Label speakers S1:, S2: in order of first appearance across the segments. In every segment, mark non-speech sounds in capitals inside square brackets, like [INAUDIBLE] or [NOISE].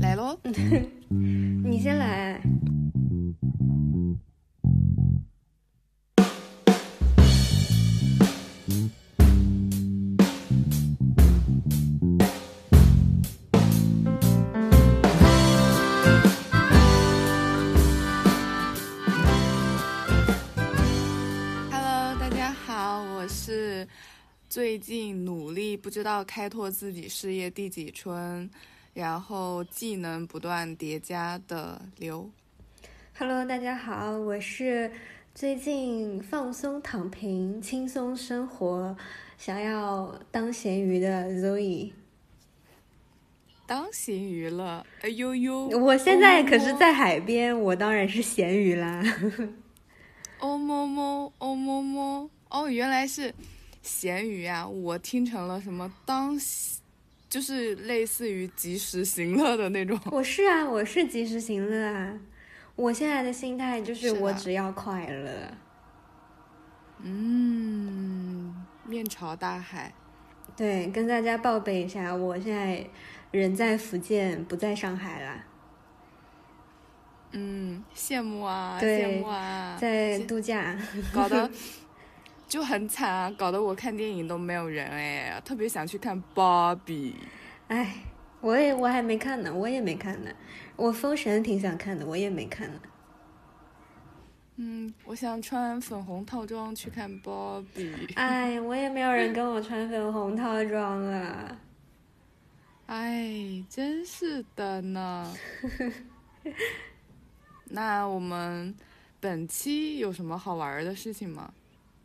S1: 来喽，[LAUGHS]
S2: 你先来。
S1: Hello，大家好，我是最近努力不知道开拓自己事业第几春，然后技能不断叠加的刘。
S2: Hello，大家好，我是最近放松躺平、轻松生活，想要当咸鱼的 Zoe。
S1: 当咸鱼了，哎呦呦！
S2: 我现在可是
S1: 哦
S2: 在海边，我当然是咸鱼啦。
S1: 哦么么哦么么哦，原来是咸鱼啊！我听成了什么当，就是类似于及时行乐的那种。
S2: 我是啊，我是及时行乐啊。我现在的心态就是我只要快乐。
S1: 嗯，面朝大海。
S2: 对，跟大家报备一下，我现在人在福建，不在上海啦，
S1: 嗯，羡慕啊，羡慕啊，
S2: 在度假。
S1: 搞得 [LAUGHS] 就很惨啊，搞得我看电影都没有人哎，特别想去看芭比。
S2: 哎，我也我还没看呢，我也没看呢。我封神挺想看的，我也没看呢。
S1: 嗯，我想穿粉红套装去看芭比。
S2: 哎，我也没有人跟我穿粉红套装啊。
S1: 哎，真是的呢。那我们本期有什么好玩的事情吗？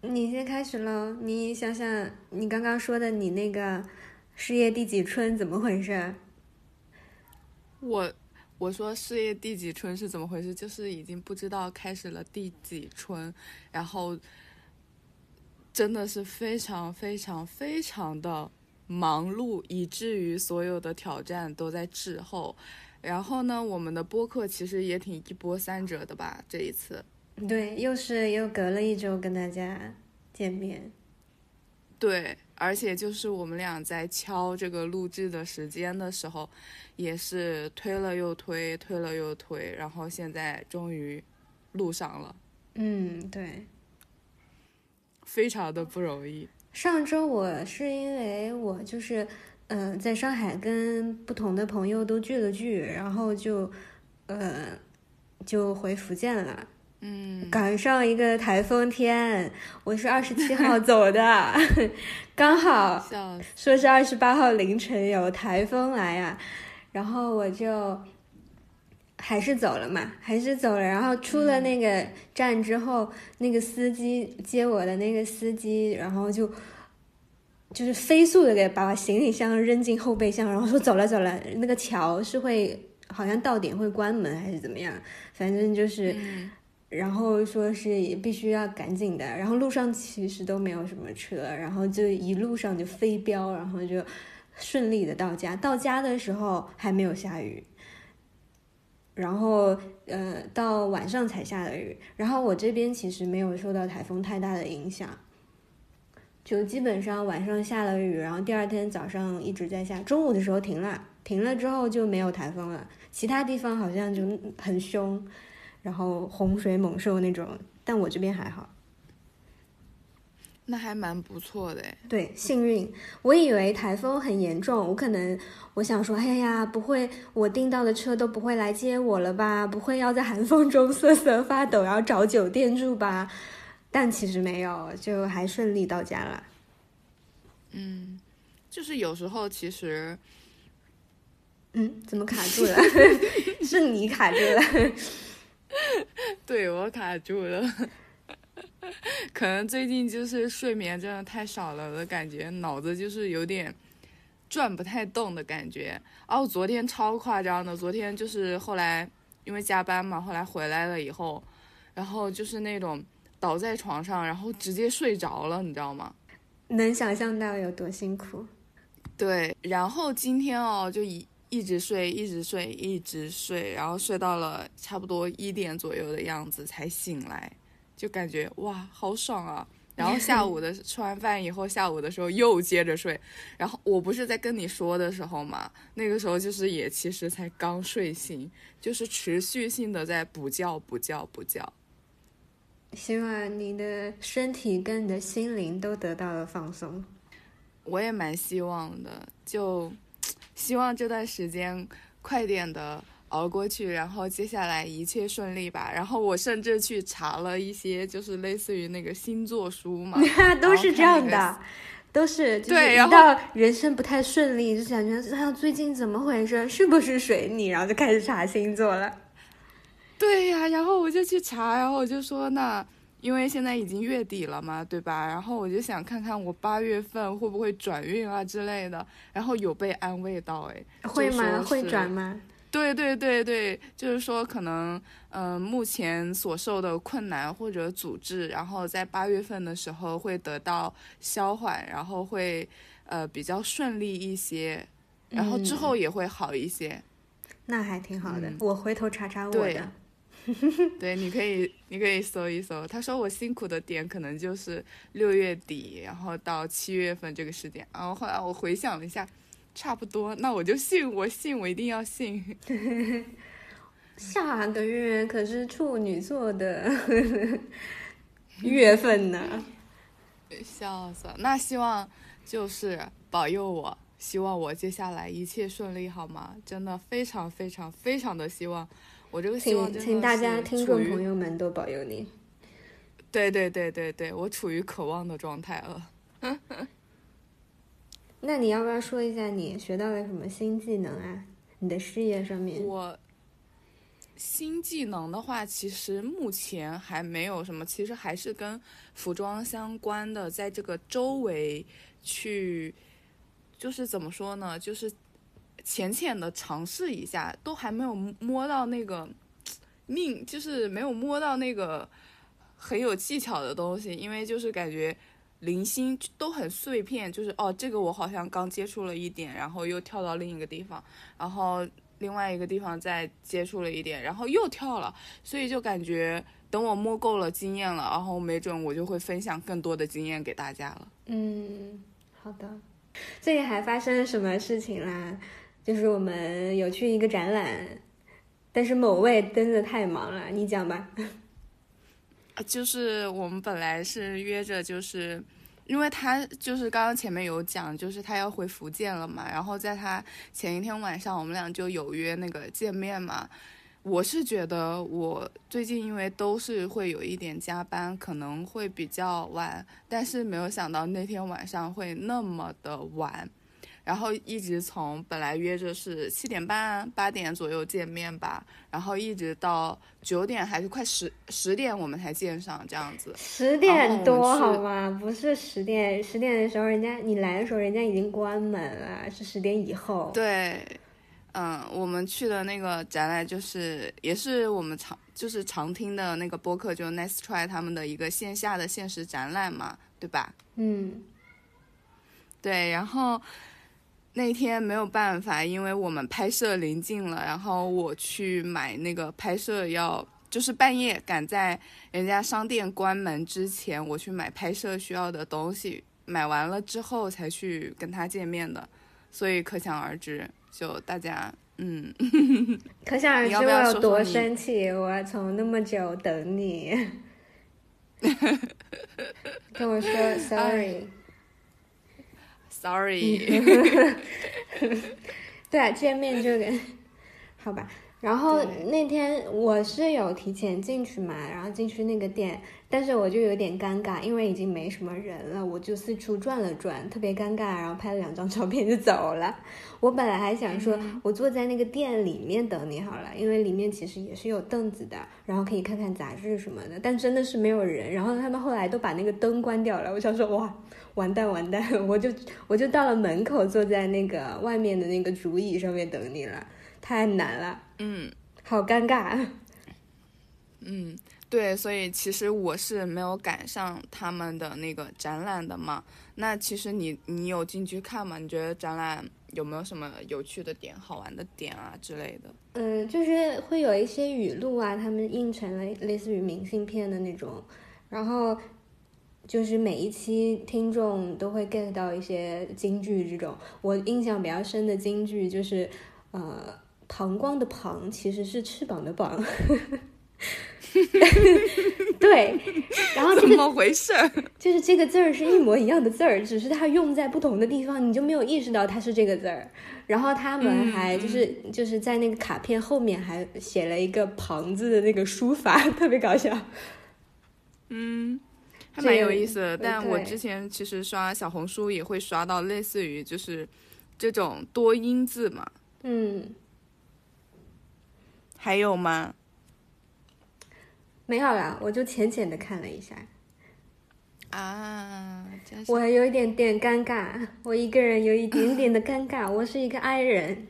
S2: 你先开始喽，你想想，你刚刚说的你那个事业第几春怎么回事？
S1: 我我说事业第几春是怎么回事？就是已经不知道开始了第几春，然后真的是非常非常非常的忙碌，以至于所有的挑战都在滞后。然后呢，我们的播客其实也挺一波三折的吧，这一次。
S2: 对，又是又隔了一周跟大家见面。
S1: 对，而且就是我们俩在敲这个录制的时间的时候，也是推了又推，推了又推，然后现在终于录上了，
S2: 嗯，对。
S1: 非常的不容易。
S2: 上周我是因为我就是，嗯、在上海跟不同的朋友都聚了聚，然后就，呃，就回福建了。
S1: 嗯，
S2: 赶上一个台风天，我是二十七号走的，[LAUGHS] 刚好，说是二十八号凌晨有台风来呀、然后我就还是走了嘛，还是走了。然后出了那个站之后，那个司机接我的那个司机，然后就就是飞速的给把我行李箱扔进后备箱，然后说走了走了。那个桥是会好像到点会关门还是怎么样，反正就是。
S1: 嗯
S2: 然后说是必须要赶紧的，然后路上其实都没有什么车，然后就一路上就飞飙，然后就顺利的到家。到家的时候还没有下雨，然后呃到晚上才下的雨。然后我这边其实没有受到台风太大的影响，就基本上晚上下了雨，然后第二天早上一直在下，中午的时候停了，停了之后就没有台风了。其他地方好像就很凶。然后洪水猛兽那种，但我这边还好。
S1: 那还蛮不错的哎。
S2: 对，幸运。我以为台风很严重，我可能我想说，哎呀，不会，我订到的车都不会来接我了吧？不会要在寒风中瑟瑟发抖，然后找酒店住吧？但其实没有，就还顺利到家了。
S1: 嗯，就是有时候其实
S2: 嗯，怎么卡住了？[LAUGHS] 是你卡住了。[LAUGHS]
S1: 对我卡住了，可能最近就是睡眠真的太少了的感觉，脑子就是有点转不太动的感觉。哦，昨天超夸张的，昨天就是后来因为加班嘛，后来回来了以后，然后就是那种倒在床上，然后直接睡着了，你知道吗？
S2: 能想象到有多辛苦。
S1: 对，然后今天哦，就一一直睡，一直睡，一直睡，然后睡到了差不多一点左右的样子才醒来，就感觉哇，好爽啊！然后下午的 [LAUGHS] 吃完饭以后，下午的时候又接着睡。然后我不是在跟你说的时候嘛，那个时候就是也其实才刚睡醒，就是持续性的在补觉、补觉、补觉。
S2: 希望你的身体跟你的心灵都得到了放松。
S1: 我也蛮希望的，就希望这段时间快点的熬过去，然后接下来一切顺利吧。然后我甚至去查了一些，就是类似于那个星座书嘛，[LAUGHS]
S2: 都是这样的，都是
S1: 对。
S2: 然后人生不太顺利，就感觉他最近怎么回事？是不是水逆？然后就开始查星座了。
S1: 对呀，然后我就去查，然后我就说那。因为现在已经月底了嘛，对吧？然后我就想看看我八月份会不会转运啊之类的，然后有被安慰到，哎，
S2: 会吗？会转吗？[LAUGHS]
S1: 对对对对，就是说可能，嗯，目前所受的困难或者阻滞，然后在八月份的时候会得到消缓，然后会呃比较顺利一些，然后之后也会好一些。
S2: 那还挺好的，我回头查查我的。[LAUGHS]
S1: 对，你可以，你可以搜一搜。他说我辛苦的点可能就是六月底，然后到七月份这个时间。然后后来我回想了一下，差不多，那我就信，我信，我一定要信。
S2: 下个月可是处女座的月份呢，
S1: 笑死了。那希望就是保佑我，希望我接下来一切顺利，好吗？真的非常非常非常的希望。我这个希望，
S2: 请请大家听众朋友们都保佑你。
S1: 对对对对对，我处于渴望的状态了。[LAUGHS]
S2: 那你要不要说一下你学到了什么新技能啊？你的事业上面？
S1: 我新技能的话，其实目前还没有什么，其实还是跟服装相关的，在这个周围去，就是怎么说呢？就是。浅浅的尝试一下，都还没有摸到那个命，就是没有摸到那个很有技巧的东西，因为就是感觉零星都很碎片，就是哦，这个我好像刚接触了一点，然后又跳到另一个地方，然后另外一个地方再接触了一点，然后又跳了，所以就感觉等我摸够了经验了，然后没准我就会分享更多的经验给大家了。
S2: 嗯，好的。最近还发生什么事情啦？就是我们有去一个展览，但是某位真的太忙了，你讲吧。[LAUGHS]
S1: 就是我们本来是约着，就是因为他就是刚刚前面有讲，就是他要回福建了嘛，然后在他前一天晚上，我们俩就有约那个见面嘛。我是觉得我最近因为都是会有一点加班，可能会比较晚，但是没有想到那天晚上会那么的晚。然后一直从本来约着是七点半八点左右见面吧，然后一直到九点还是快十十点我们才见上这样子。
S2: 十点多好吗？不是十点，十点的时候人家你来的时候人家已经关门了，是十点以后。
S1: 对，嗯，我们去的那个展览就是也是我们常就是常听的那个播客，就 Nice Try 他们的一个线下的现实展览嘛，对吧？
S2: 嗯，
S1: 对，然后。那天没有办法，因为我们拍摄临近了，然后我去买那个拍摄要，就是半夜赶在人家商店关门之前，我去买拍摄需要的东西，买完了之后才去跟他见面的，所以可想而知，就大家，嗯，[LAUGHS]
S2: 可想而知我有多生气，我从那么久等你，[LAUGHS] 跟我说 sorry。
S1: Sorry，[LAUGHS]
S2: 对啊，见面就给好吧。然后那天我是有提前进去嘛，然后进去那个店，但是我就有点尴尬，因为已经没什么人了，我就四处转了转，特别尴尬，然后拍了两张 [LAUGHS] 照片就走了。我本来还想说，我坐在那个店里面等你好了，因为里面其实也是有凳子的，然后可以看看杂志什么的，但真的是没有人。然后他们后来都把那个灯关掉了，我想说哇。完蛋完蛋，我就我就到了门口，坐在那个外面的那个竹椅上面等你了，太难了，
S1: 嗯，
S2: 好尴尬，
S1: 嗯，对，所以其实我是没有赶上他们的那个展览的嘛。那其实你你有进去看吗？你觉得展览有没有什么有趣的点、好玩的点啊之类的？
S2: 嗯，就是会有一些语录啊，他们印成了类似于明信片的那种，然后。就是每一期听众都会 get 到一些京剧，这种我印象比较深的京剧就是，呃，膀胱的膀其实是翅膀的膀，[LAUGHS] 对，然后这个
S1: 怎么回事？
S2: 就是这个字儿是一模一样的字儿，只是它用在不同的地方，你就没有意识到它是这个字儿。然后他们还就是、就是在那个卡片后面还写了一个“旁”字的那个书法，[LAUGHS] 特别搞笑。
S1: 嗯，还蛮有意思的。但我之前其实刷小红书也会刷到类似于就是这种多音字嘛，
S2: 嗯，
S1: 还有吗？
S2: 没有啦，我就浅浅的看了一下，
S1: 啊，
S2: 我有一点点尴尬，我一个人有一点点的尴尬，[LAUGHS] 我是一个 i 人，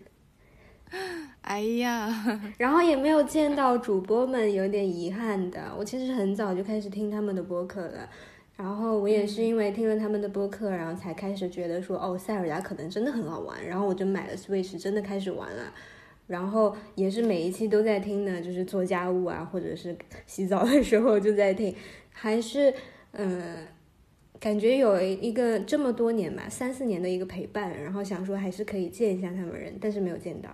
S1: 哎呀，
S2: 然后也没有见到主播们，有点遗憾的。我其实很早就开始听他们的播客了，然后我也是因为听了他们的播客，然后才开始觉得说，哦，塞尔达可能真的很好玩，然后我就买了 Switch，真的开始玩了。然后也是每一期都在听的，就是做家务啊，或者是洗澡的时候就在听，还是嗯、呃感觉有一个这么多年吧，三四年的一个陪伴，然后想说还是可以见一下他们人，但是没有见到，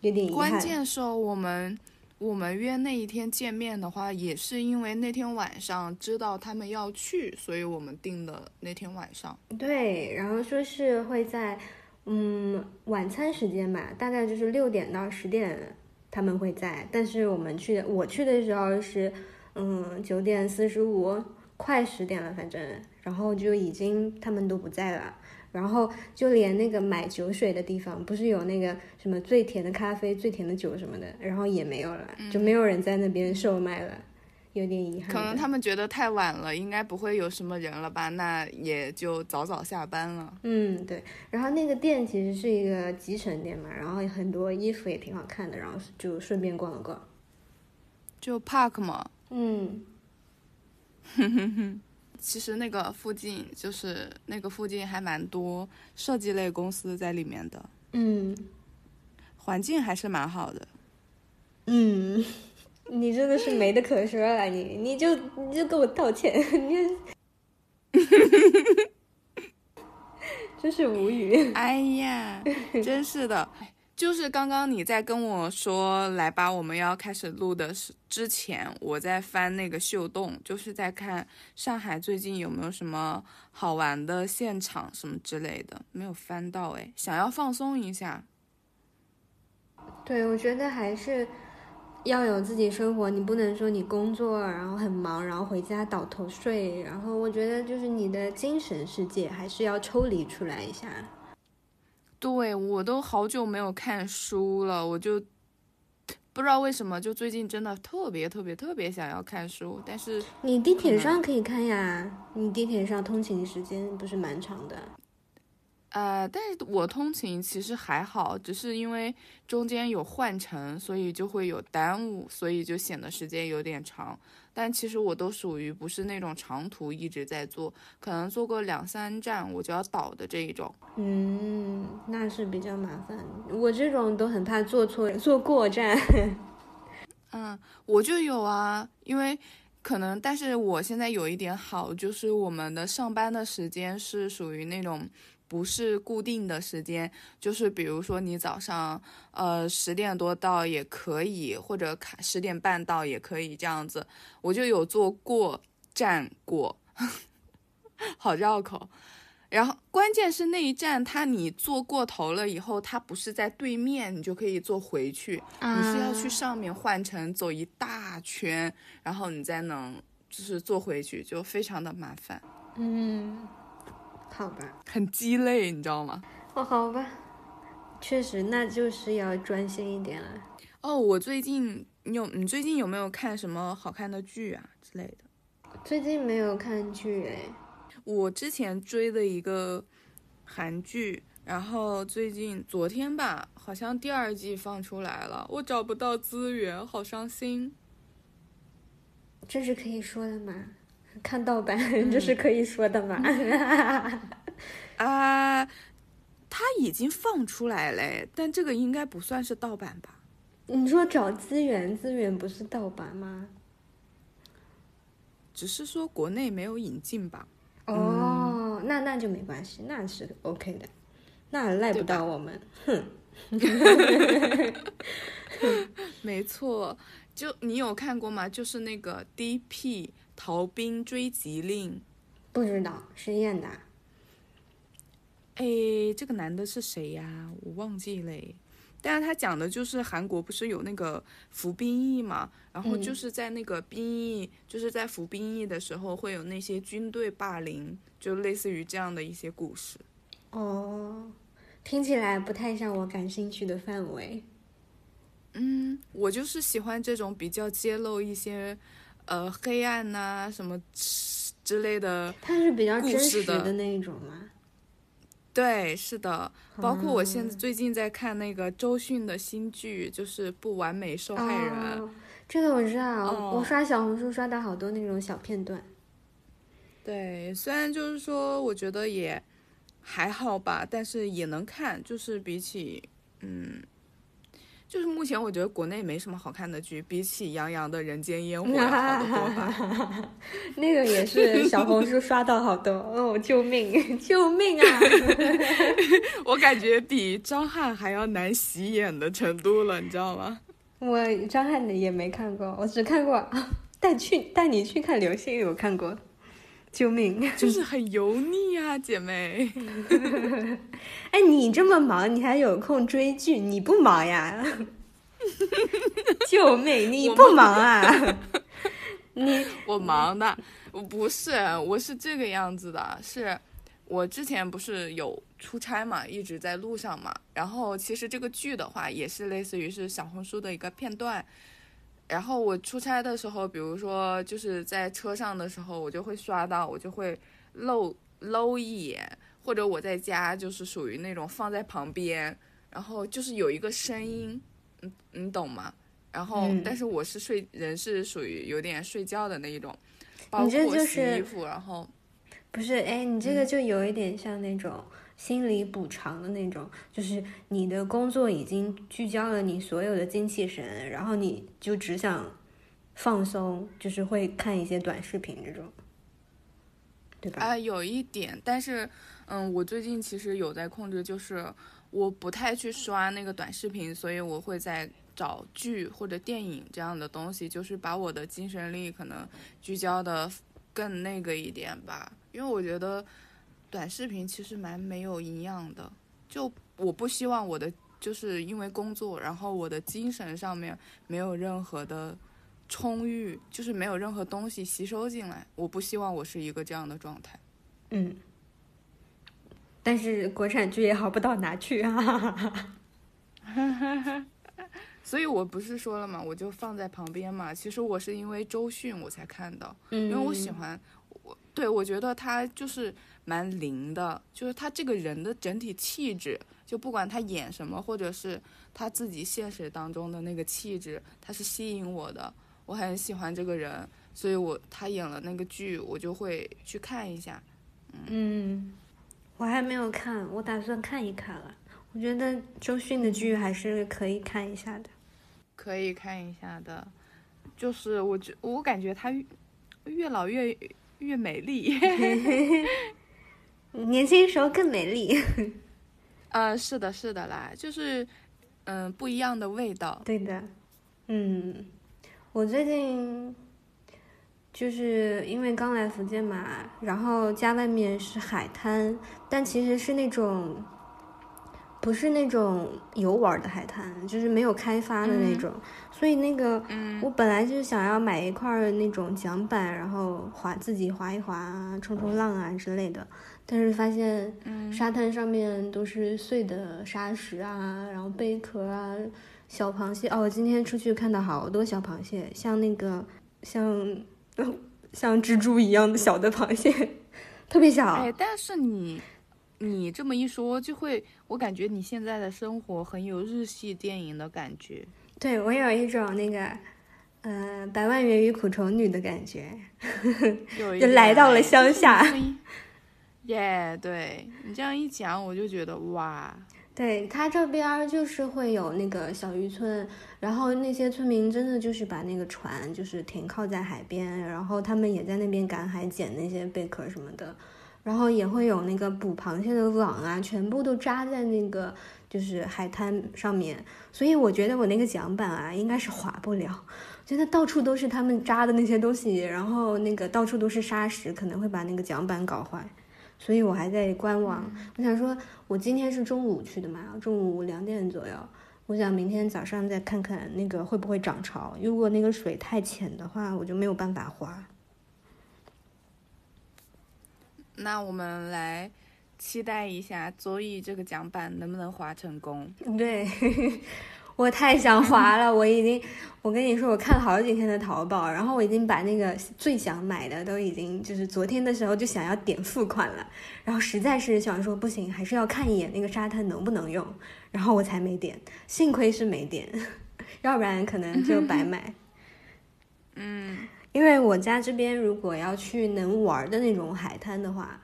S2: 有点遗憾。
S1: 关键是哦我们我们约那一天见面的话，也是因为那天晚上知道他们要去，所以我们定的那天晚上。
S2: 对，然后说是会在嗯晚餐时间吧，大概就是六点到十点他们会在，但是我们去我去的时候是嗯九点四十五，快十点了，反正。然后就已经他们都不在了。然后就连那个买酒水的地方，不是有那个什么最甜的咖啡、最甜的酒什么的，然后也没有了，就没有人在那边售卖了，有点遗憾。
S1: 可能他们觉得太晚了，应该不会有什么人了吧？那也就早早下班了。
S2: 嗯，对。然后那个店其实是一个集成店嘛，然后很多衣服也挺好看的，然后就顺便逛了逛。
S1: 就 Park 嘛，
S2: 嗯，[LAUGHS]
S1: 其实那个附近就是那个附近还蛮多设计类公司在里面的，
S2: 嗯
S1: 环境还是蛮好的。
S2: 嗯，你真的是没得可说了，你你就你就跟我道歉，[LAUGHS] 你 [LAUGHS] 真是无语。
S1: 哎呀，真是的，就是刚刚你在跟我说来吧，我们要开始录的是之前，我在翻那个秀动，就是在看上海最近有没有什么好玩的现场什么之类的，没有翻到哎，想要放松一下。
S2: 对，我觉得还是要有自己生活，你不能说你工作然后很忙，然后回家倒头睡，然后我觉得就是你的精神世界还是要抽离出来一下。
S1: 对我都好久没有看书了，我就不知道为什么，就最近真的特别特别特别想要看书，但是
S2: 你地铁上可以看呀，你地铁上通勤时间不是蛮长的。
S1: 呃，但是我通勤其实还好，只是因为中间有换乘，所以就会有耽误，所以就显得时间有点长。但其实我都属于不是那种长途一直在坐，可能坐个两三站我就要倒的这一种。
S2: 嗯，那是比较麻烦。我这种都很怕坐错、坐过站。[LAUGHS]
S1: 嗯，我就有啊，因为可能，但是我现在有一点好，就是我们的上班的时间是属于那种不是固定的时间，就是比如说你早上呃十点多到也可以，或者卡十点半到也可以这样子，我就有坐过站过，[LAUGHS] 好绕口。然后关键是那一站，它你坐过头了以后，它不是在对面，你就可以坐回去，你是要去上面换乘走一大圈，然后你再能就是坐回去，就非常的麻烦，
S2: 嗯，好吧，
S1: 很鸡肋，你知道吗？
S2: 哦，好吧，确实，那就是要专心一点了。
S1: 哦，我最近你有你最近有没有看什么好看的剧啊之类的？
S2: 最近没有看剧哎，
S1: 我之前追的一个韩剧，然后最近昨天吧，好像第二季放出来了，我找不到资源，好伤心。
S2: 这是可以说的吗？看盗版，这是可以说的吗？[LAUGHS]
S1: 啊，他已经放出来嘞，但这个应该不算是盗版吧？
S2: 你说找资源，资源不是盗版吗？
S1: 只是说国内没有引进吧。
S2: 哦，那那就没关系，那是 OK 的，那赖不到我们。哼，[LAUGHS]
S1: 没错，就你有看过吗？就是那个 D.P. 逃兵追缉令。
S2: 不知道谁演的？
S1: 哎，这个男的是谁呀？我忘记了。但是他讲的就是韩国不是有那个服兵役嘛，然后就是在那个兵役，就是在服兵役的时候会有那些军队霸凌，就类似于这样的一些故事。
S2: 哦，听起来不太像我感兴趣的范围。
S1: 嗯，我就是喜欢这种比较揭露一些，呃，黑暗呐什么之类的。
S2: 它是比较真实的那种吗？
S1: 对，是的，包括我现在最近在看那个周迅的新剧，就是《不完美受害人》。
S2: 这个我知道，我刷小红书刷到好多那种小片段。
S1: 对，虽然就是说，我觉得也还好吧，但是也能看，就是比起嗯。就是目前我觉得国内没什么好看的剧，比起杨洋的《人间烟火》要好得多吧。[LAUGHS]
S2: 那个也是小红书刷到好多，哦，救命，救命啊！[LAUGHS]
S1: 我感觉比张翰还要难洗眼的程度了，你知道吗？
S2: 我张翰的也没看过，我只看过带去带你去看流星雨，我看过。救命！[LAUGHS]
S1: 就是很油腻啊，姐妹。[LAUGHS]
S2: 哎，你这么忙，你还有空追剧？你不忙呀？[LAUGHS] 救命！你不忙啊？你
S1: 我忙的，我不是，我是这个样子的。是我之前不是有出差嘛，一直在路上嘛。然后其实这个剧的话，也是类似于是小红书的一个片段。然后我出差的时候，比如说就是在车上的时候，我就会刷到，我就会漏搂一眼，或者我在家就是属于那种放在旁边，然后就是有一个声音，嗯，你懂吗？然后但是我是睡人是属于有点睡觉的那一种，包括洗衣服，然后
S2: 不是哎，你这个就有一点像那种。心理补偿的那种，就是你的工作已经聚焦了你所有的精气神，然后你就只想放松，就是会看一些短视频这种，对吧？
S1: 啊，有一点，但是，嗯，我最近其实有在控制，就是我不太去刷那个短视频，所以我会在找剧或者电影这样的东西，就是把我的精神力可能聚焦的更那个一点吧，因为我觉得。短视频其实蛮没有营养的，就我不希望我的就是因为工作，然后我的精神上面没有任何的充裕，就是没有任何东西吸收进来，我不希望我是一个这样的状态。
S2: 嗯，但是国产剧也好不到哪去啊，[LAUGHS]
S1: 所以我不是说了嘛，我就放在旁边嘛。其实我是因为周迅我才看到，因为我喜欢我，对我觉得他就是。蛮灵的，就是他这个人的整体气质，就不管他演什么，或者是他自己现实当中的那个气质，他是吸引我的，我很喜欢这个人，所以我他演了那个剧，我就会去看一下。
S2: 嗯，我还没有看，我打算看一看了。我觉得周迅的剧还是可以看一下的，
S1: 可以看一下的，就是我觉我感觉他越老越越美丽。[LAUGHS]
S2: 年轻时候更美丽，[LAUGHS]
S1: 呃，是的，是的啦，就是，嗯，不一样的味道。
S2: 对的，嗯，我最近就是因为刚来福建嘛，然后家外面是海滩，但其实是那种。不是那种游玩的海滩，就是没有开发的那种，所以那个，我本来就是想要买一块那种桨板，然后划自己划一划，冲冲浪啊之类的，但是发现沙滩上面都是碎的沙石啊，然后贝壳啊，小螃蟹。哦，我今天出去看到好多小螃蟹，像那个像 [LAUGHS] 像蜘蛛一样的小的螃蟹，特别小。
S1: 哎，但是你。你这么一说，就会我感觉你现在的生活很有日系电影的感觉。
S2: 对我有一种那个，呃，百万元与苦虫女的感觉 [LAUGHS] [LAUGHS] 就来到了乡下。[LAUGHS]
S1: 耶，对你这样一讲，我就觉得哇，
S2: 对他这边儿就是会有那个小渔村，然后那些村民真的就是把那个船就是停靠在海边，然后他们也在那边赶海捡那些贝壳什么的，然后也会有那个捕螃蟹的网啊，全部都扎在那个就是海滩上面，所以我觉得我那个桨板啊应该是划不了，觉得到处都是他们扎的那些东西，然后那个到处都是沙石，可能会把那个桨板搞坏。所以我还在观望。我想说，我今天是中午去的嘛，中午两点左右。我想明天早上再看看那个会不会涨潮。如果那个水太浅的话，我就没有办法划。
S1: 那我们来期待一下周易这个桨板能不能划成功。
S2: 对。[LAUGHS] 我太想滑了，我已经，我跟你说，我看了好几天的淘宝，然后我已经把那个最想买的都已经，就是昨天的时候就想要点付款了，然后实在是想说不行，还是要看一眼那个沙滩能不能用，然后我才没点，幸亏是没点，[LAUGHS] 要不然可能就白买。
S1: 嗯，
S2: 因为我家这边如果要去能玩的那种海滩的话，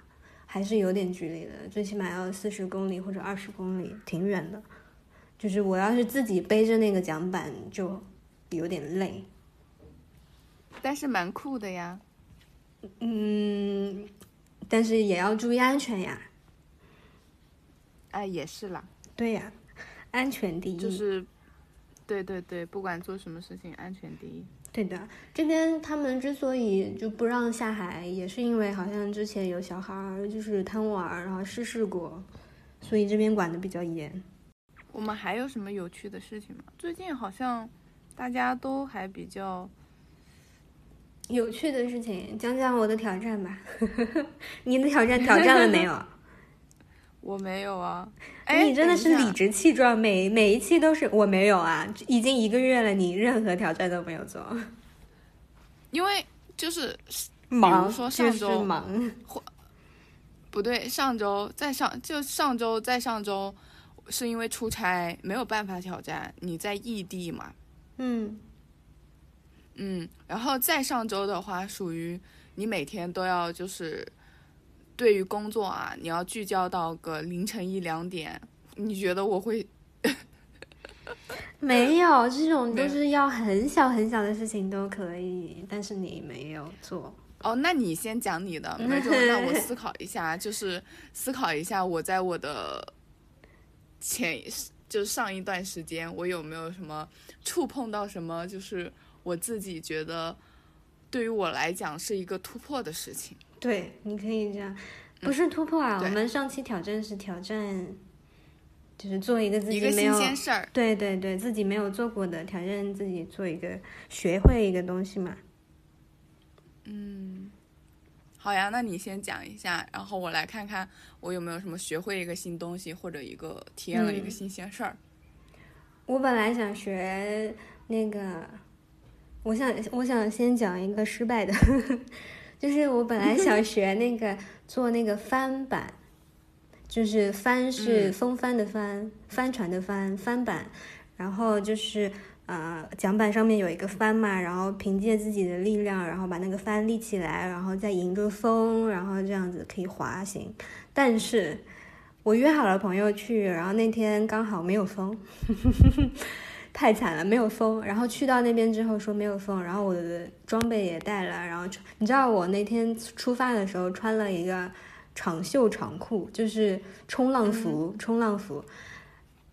S2: 还是有点距离的，最起码要四十公里或者二十公里，挺远的。就是我要是自己背着那个桨板，就有点累，
S1: 但是蛮酷的呀。
S2: 嗯，但是也要注意安全呀。
S1: 哎，也是啦。
S2: 对呀，安全第一。
S1: 就是，对对对，不管做什么事情，安全第一。
S2: 对的，这边他们之所以就不让下海，也是因为好像之前有小孩儿就是贪玩，然后失事过，所以这边管的比较严。
S1: 我们还有什么有趣的事情吗？最近好像大家都还比较
S2: 有趣的事情，讲讲我的挑战吧。[LAUGHS] 你的挑战挑战了没有？
S1: 我没有啊。
S2: 你真的是理直气壮，每每一期都是我没有啊。已经一个月了，你任何挑战都没有做。
S1: 因为就是
S2: 忙，
S1: 说上周
S2: 忙，
S1: 或不对，上周在上就上周在上周。是因为出差没有办法挑战，你在异地嘛？
S2: 嗯
S1: 嗯，然后再上周的话，属于你每天都要就是对于工作啊，你要聚焦到个凌晨一两点。你觉得我会？
S2: 没有，这种都是要很小很小的事情都可以，但是你没有做。
S1: 哦，那你先讲你的，没准让我思考一下，就是思考一下我在我的。前就上一段时间，我有没有什么触碰到什么？就是我自己觉得，对于我来讲是一个突破的事情。
S2: 对，你可以这样，不是突破啊。我们上期挑战是挑战，就是做一个自己没有
S1: 新鲜事儿。
S2: 对对对，自己没有做过的挑战，自己做一个学会一个东西嘛。
S1: 嗯。好呀，那你先讲一下，然后我来看看我有没有什么学会一个新东西，或者一个体验了一个新鲜事儿。
S2: 我本来想学那个，我想我想先讲一个失败的，就是我本来想学那个做那个帆板，就是帆是风帆的帆，帆船的帆，帆板，然后就是。呃，桨板上面有一个帆嘛，然后凭借自己的力量，然后把那个帆立起来，然后再迎着风，然后这样子可以滑行。但是我约好了朋友去，然后那天刚好没有风，[LAUGHS] 太惨了，没有风。然后去到那边之后说没有风，然后我的装备也带了，然后你知道我那天出发的时候穿了一个长袖长裤，就是冲浪服，冲浪服。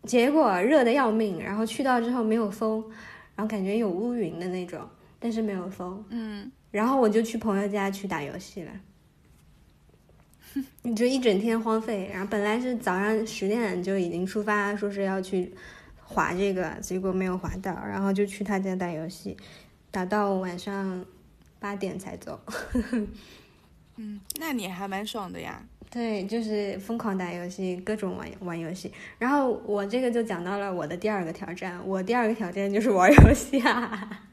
S2: 结果热的要命，然后去到之后没有风，然后感觉有乌云的那种，但是没有风。
S1: 嗯，
S2: 然后我就去朋友家去打游戏了，[LAUGHS] 你就一整天荒废。然后本来是早上十点就已经出发，说是要去滑这个，结果没有划到，然后就去他家打游戏，打到晚上八点才走。[LAUGHS]
S1: 嗯，那你还蛮爽的呀。
S2: 对，就是疯狂打游戏，各种玩玩游戏。然后我这个就讲到了我的第二个挑战，我第二个挑战就是玩游戏啊！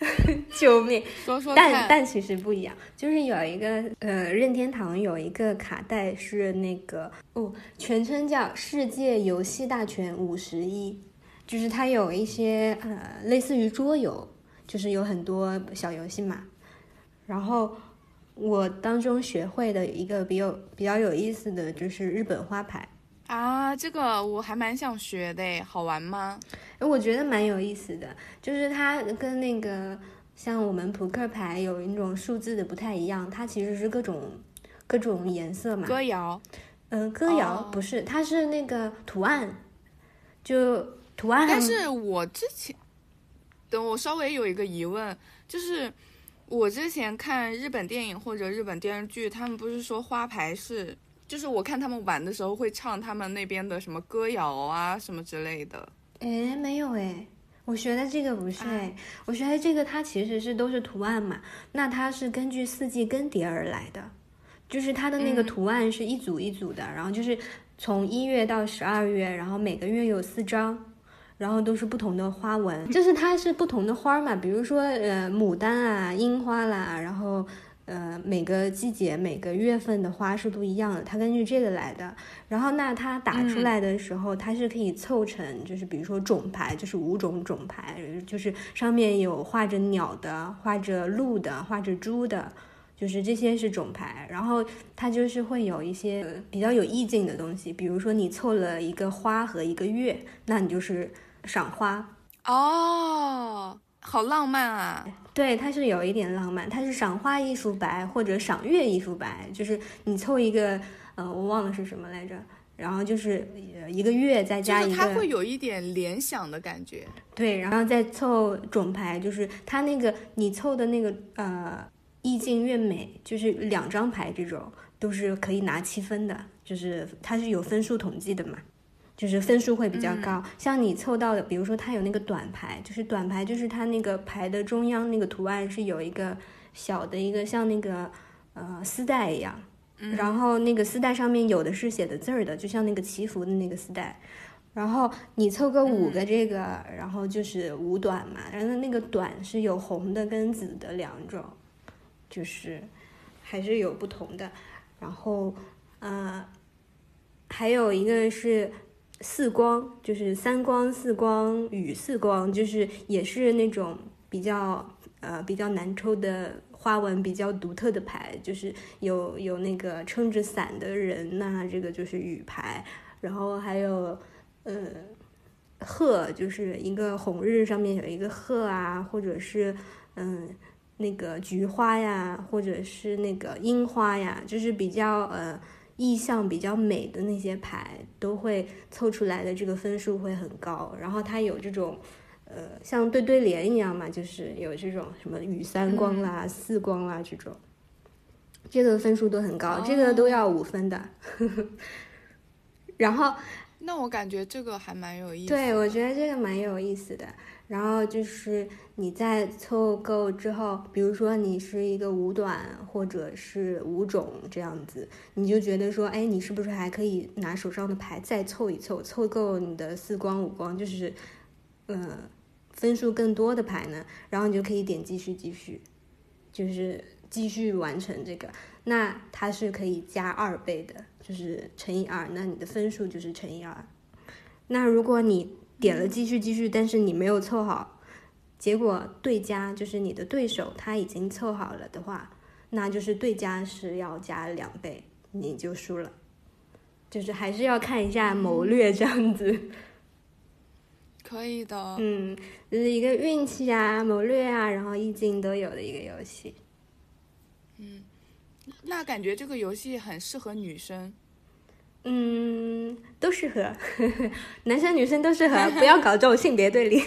S2: [LAUGHS] 救命！
S1: 说说
S2: 但但其实不一样，就是有一个呃，任天堂有一个卡带是那个哦，全称叫《世界游戏大全五十一》，就是它有一些呃，类似于桌游，就是有很多小游戏嘛，然后。我当中学会的一个比较比较有意思的就是日本花牌，
S1: 啊，这个我还蛮想学的，好玩吗？
S2: 哎，我觉得蛮有意思的，就是它跟那个像我们扑克牌有一种数字的不太一样，它其实是各种各种颜色嘛。
S1: 歌谣，
S2: 嗯，歌谣不是，它是那个图案，就图案。
S1: 但是我之前，等我稍微有一个疑问，就是我之前看日本电影或者日本电视剧，他们不是说花牌是。就是我看他们玩的时候会唱他们那边的什么歌谣啊什么之类的。
S2: 哎，没有哎，我学的这个不是哎，我学的这个它其实是都是图案嘛，那它是根据四季更迭而来的，就是它的那个图案是一组一组的，然后就是从一月到十二月，然后每个月有四张，然后都是不同的花纹，就是它是不同的花嘛，比如说呃牡丹啊、樱花啦，然后。呃，每个季节、每个月份的花是不一样的，它根据这个来的。然后，那它打出来的时候，它是可以凑成，就是比如说种牌，就是五种种牌，就是上面有画着鸟的、画着鹿的、画着猪的，就是这些是种牌。然后它就是会有一些比较有意境的东西，比如说你凑了一个花和一个月，那你就是赏花
S1: 哦。好浪漫啊！
S2: 对，它是有一点浪漫，它是赏花艺术白或者赏月艺术白，就是你凑一个，呃，我忘了是什么来着，然后就是一个月再加一个，
S1: 它会有一点联想的感觉。
S2: 对，然后再凑种牌，就是它那个你凑的那个呃意境越美，就是两张牌这种都是可以拿七分的，就是它是有分数统计的嘛。就是分数会比较高，像你凑到的，比如说它有那个短牌，就是短牌，就是它那个牌的中央那个图案是有一个小的一个像那个呃丝带一样，然后那个丝带上面有的是写的字儿的，就像那个祈福的那个丝带，然后你凑个五个这个，然后就是五短嘛，然后那个短是有红的跟紫的两种，就是还是有不同的，然后呃还有一个是。四光就是三光、四光与四光，就是也是那种比较呃比较难抽的花纹比较独特的牌，就是有有那个撑着伞的人呐，这个就是雨牌，然后还有呃鹤，就是一个红日上面有一个鹤啊，或者是嗯那个菊花呀，或者是那个樱花呀，就是比较呃。意象比较美的那些牌都会凑出来的这个分数会很高，然后它有这种，呃，像对对联一样嘛，就是有这种什么雨三光啦、四光啦这种，这个分数都很高，这个都要五分的。[LAUGHS] 然后，
S1: 那我感觉这个还蛮有意思。
S2: 对，我觉得这个蛮有意思的。然后就是你在凑够之后，比如说你是一个五短或者是五种这样子，你就觉得说，哎，你是不是还可以拿手上的牌再凑一凑，凑够你的四光五光，就是，呃，分数更多的牌呢？然后你就可以点继续继续，就是继续完成这个，那它是可以加二倍的，就是乘以二，那你的分数就是乘以二。那如果你点了继续继续，但是你没有凑好，结果对家就是你的对手他已经凑好了的话，那就是对家是要加两倍，你就输了。就是还是要看一下谋略这样子。
S1: 可以的。
S2: 嗯，就是一个运气啊、谋略啊，然后意境都有的一个游戏。
S1: 嗯，那感觉这个游戏很适合女生。
S2: 嗯，都适合，[LAUGHS] 男生女生都适合，[LAUGHS] 不要搞这种性别对立，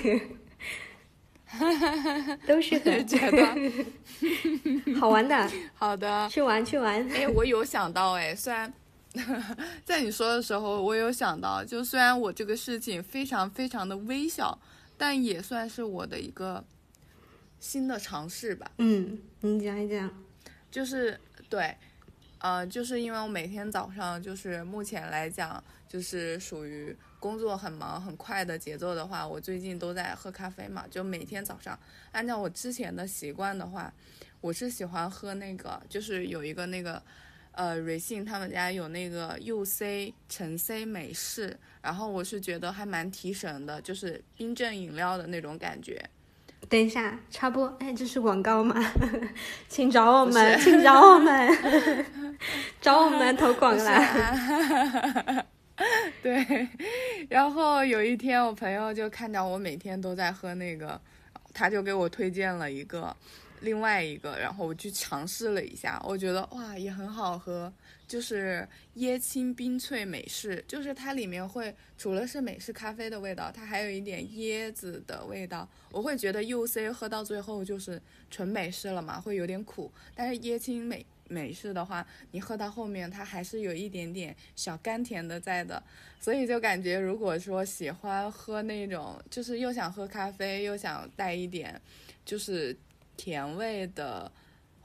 S2: 都适合，[LAUGHS]
S1: 觉得
S2: 好玩的。
S1: 好的，
S2: 去玩去玩。
S1: 哎，我有想到，哎，虽然在你说的时候，我有想到，就虽然我这个事情非常非常的微小，但也算是我的一个新的尝试吧。
S2: 嗯，你讲一讲，
S1: 就是对。呃，就是因为我每天早上就是目前来讲，就是属于工作很忙很快的节奏的话，我最近都在喝咖啡嘛。就每天早上，按照我之前的习惯的话，我是喜欢喝那个，就是有一个那个，呃，瑞幸他们家有那个 UC 橙 C 美式，然后我是觉得还蛮提神的，就是冰镇饮料的那种感觉。
S2: 等一下，插播，哎，这是广告吗？[LAUGHS] 请找我们，请找我们，[LAUGHS] 找我们投广
S1: 啦！[LAUGHS] 对，然后有一天我朋友就看到我每天都在喝那个，他就给我推荐了一个，另外一个，然后我去尝试了一下，我觉得哇也很好喝，就是椰青冰萃美式，就是它里面会除了是美式咖啡的味道，它还有一点椰子的味道，我会觉得 UC 喝到最后就是纯美式了嘛，会有点苦，但是椰青美。美式的话，你喝到后面它还是有一点点小甘甜的在的，所以就感觉如果说喜欢喝那种，就是又想喝咖啡又想带一点，就是甜味的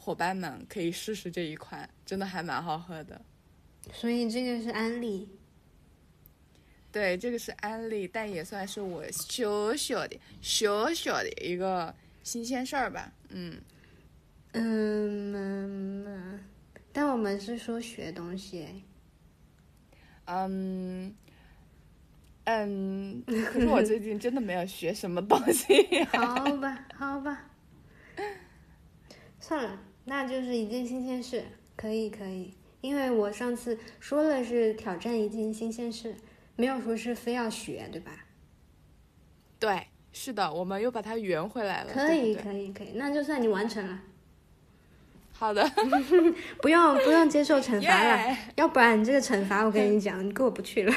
S1: 伙伴们可以试试这一款，真的还蛮好喝的。
S2: 所以这个是安利，
S1: 对，这个是安利，但也算是我小小的、小小的一个新鲜事儿吧。嗯。
S2: 嗯，但我们是说学东西。
S1: 嗯嗯，可是我最近真的没有学什么东西。[LAUGHS]
S2: 好吧，好吧，算了，那就是一件新鲜事，可以可以。因为我上次说了是挑战一件新鲜事，没有说是非要学，对吧？
S1: 对，是的，我们又把它圆回来了。
S2: 可以可以可以，那就算你完成了。
S1: 好的 [LAUGHS] [LAUGHS]
S2: 不用不用接受惩罚了，要不然这个惩罚我跟你 [LAUGHS] 讲，你过不去了。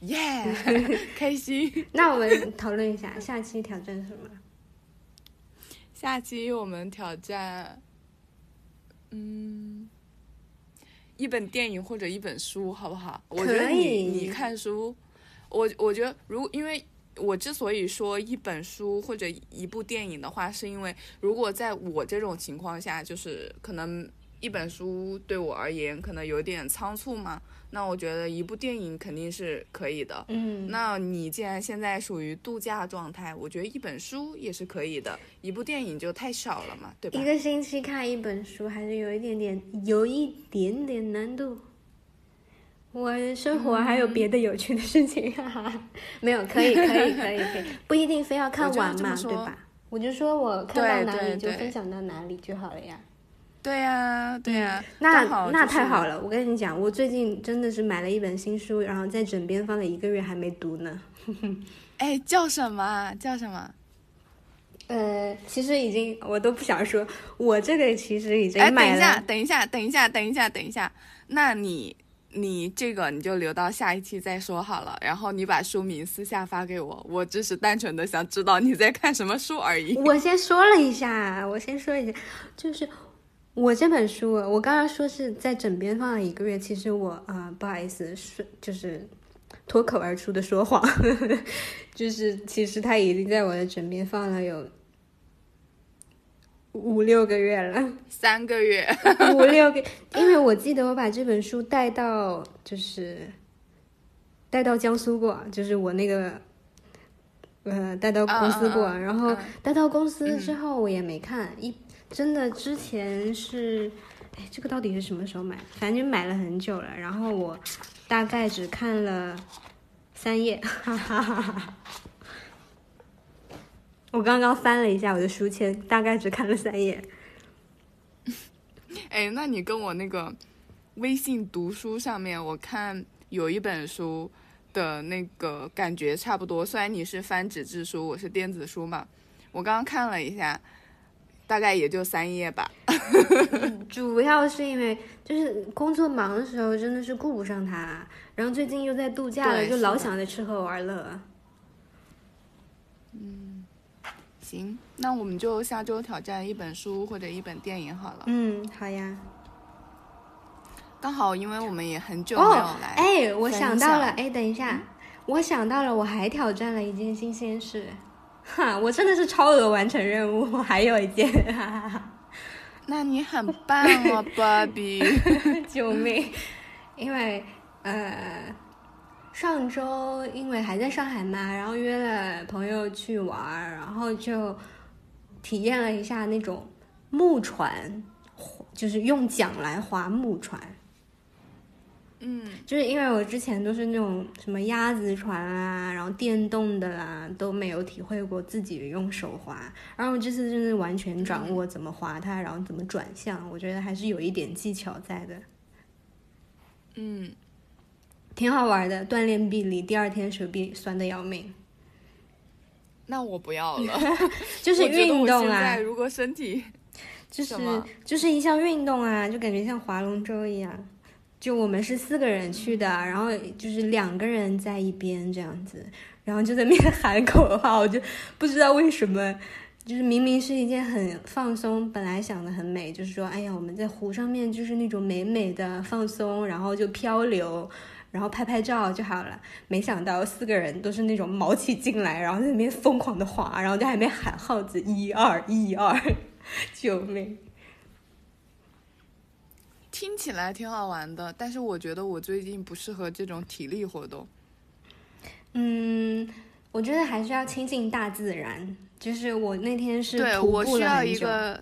S1: 耶，开心。
S2: 那我们讨论一下下期挑战什么？
S1: 下期我们挑战，嗯，一本电影或者一本书，好不好？我觉得你你看书，我我觉得如因为。我之所以说一本书或者一部电影的话，是因为如果在我这种情况下，就是可能一本书对我而言可能有点仓促嘛，那我觉得一部电影肯定是可以的。
S2: 嗯，
S1: 那你既然现在属于度假状态，我觉得一本书也是可以的，一部电影就太少了嘛，对吧？
S2: 一个星期看一本书还是有一点点，有一点点难度。我生活还有别的有趣的事情，哈哈，没有，可以，可以，可以，可以，不一定非要看完嘛，对吧？我就说我看到哪里就分享到哪里就好了呀。
S1: 对呀，对呀，
S2: 那那太好了。我跟你讲，我最近真的是买了一本新书，然后在枕边放了一个月还没读呢。[LAUGHS]
S1: 哎，叫什么？叫什么？
S2: 呃，其实已经我都不想说，我这个其实已经
S1: 买了。等一下，等一下，等一下，等一下，等一下，那你。你这个你就留到下一期再说好了，然后你把书名私下发给我，我只是单纯的想知道你在看什么书而已。
S2: 我先说了一下，我先说一下，就是我这本书，我刚刚说是在枕边放了一个月，其实我啊不好意思是就是脱口而出的说谎，[LAUGHS] 就是其实它已经在我的枕边放了有。五六个月了，
S1: 三个月，[LAUGHS]
S2: 五六个，因为我记得我把这本书带到，就是带到江苏过，就是我那个，呃，带到公司过，然后带到公司之后我也没看，一真的之前是，哎，这个到底是什么时候买？反正买了很久了，然后我大概只看了三页，哈哈哈哈。我刚刚翻了一下我的书签，大概只看了三页。
S1: 哎，那你跟我那个微信读书上面，我看有一本书的那个感觉差不多。虽然你是翻纸质书，我是电子书嘛。我刚刚看了一下，大概也就三页吧。
S2: 主要是因为就是工作忙的时候，真的是顾不上它。然后最近又在度假了，就老想着吃喝玩乐。
S1: 嗯。行，那我们就下周挑战一本书或者一本电影好了。
S2: 嗯，好呀。
S1: 刚好，因为我们也很久没有来。
S2: 哎，我想到了，哎，等一下，我想到了，我还挑战了一件新鲜事。哈，我真的是超额完成任务，还有一件。哈哈哈
S1: 那你很棒哦，[LAUGHS] 芭比！
S2: 救命！因为呃。上周因为还在上海嘛，然后约了朋友去玩，然后就体验了一下那种木船，就是用桨来划木船。
S1: 嗯，
S2: 就是因为我之前都是那种什么鸭子船啊，然后电动的啦，都没有体会过自己用手划，然后我这次就是完全掌握怎么划它，然后怎么转向，我觉得还是有一点技巧在的。
S1: 嗯。
S2: 挺好玩的，锻炼臂力，第二天手臂酸的要命。
S1: 那我不要了，[LAUGHS]
S2: 就是运动啊
S1: 在，如果身体
S2: 就是就是一项运动啊，就感觉像划龙舟一样。就我们是四个人去的，然后就是两个人在一边这样子，然后就在那边喊口号，我就不知道为什么，就是明明是一件很放松，本来想的很美，就是说，哎呀，我们在湖上面就是那种美美的放松，然后就漂流，然后拍拍照就好了。没想到四个人都是那种毛起劲来，然后在那边疯狂的滑，然后就还没喊号子一二一二，[LAUGHS] 救命！
S1: 听起来挺好玩的，但是我觉得我最近不适合这种体力活动。
S2: 嗯，我觉得还是要亲近大自然。就是我那天是
S1: 对我需要
S2: 了，
S1: 一个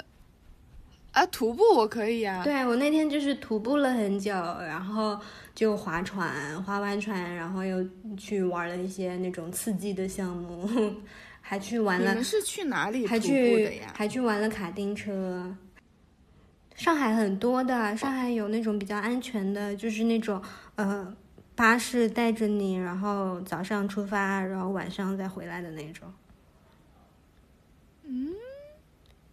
S1: 啊，徒步我可以啊。
S2: 对我那天就是徒步了很久，然后就划船，划完船，然后又去玩了一些那种刺激的项目，[LAUGHS] 还去玩了
S1: 你们是去哪里
S2: 还
S1: 徒步的
S2: 去
S1: 呀？
S2: 还去玩了卡丁车。上海很多的，上海有那种比较安全的，就是那种呃巴士带着你，然后早上出发，然后晚上再回来的那种。嗯，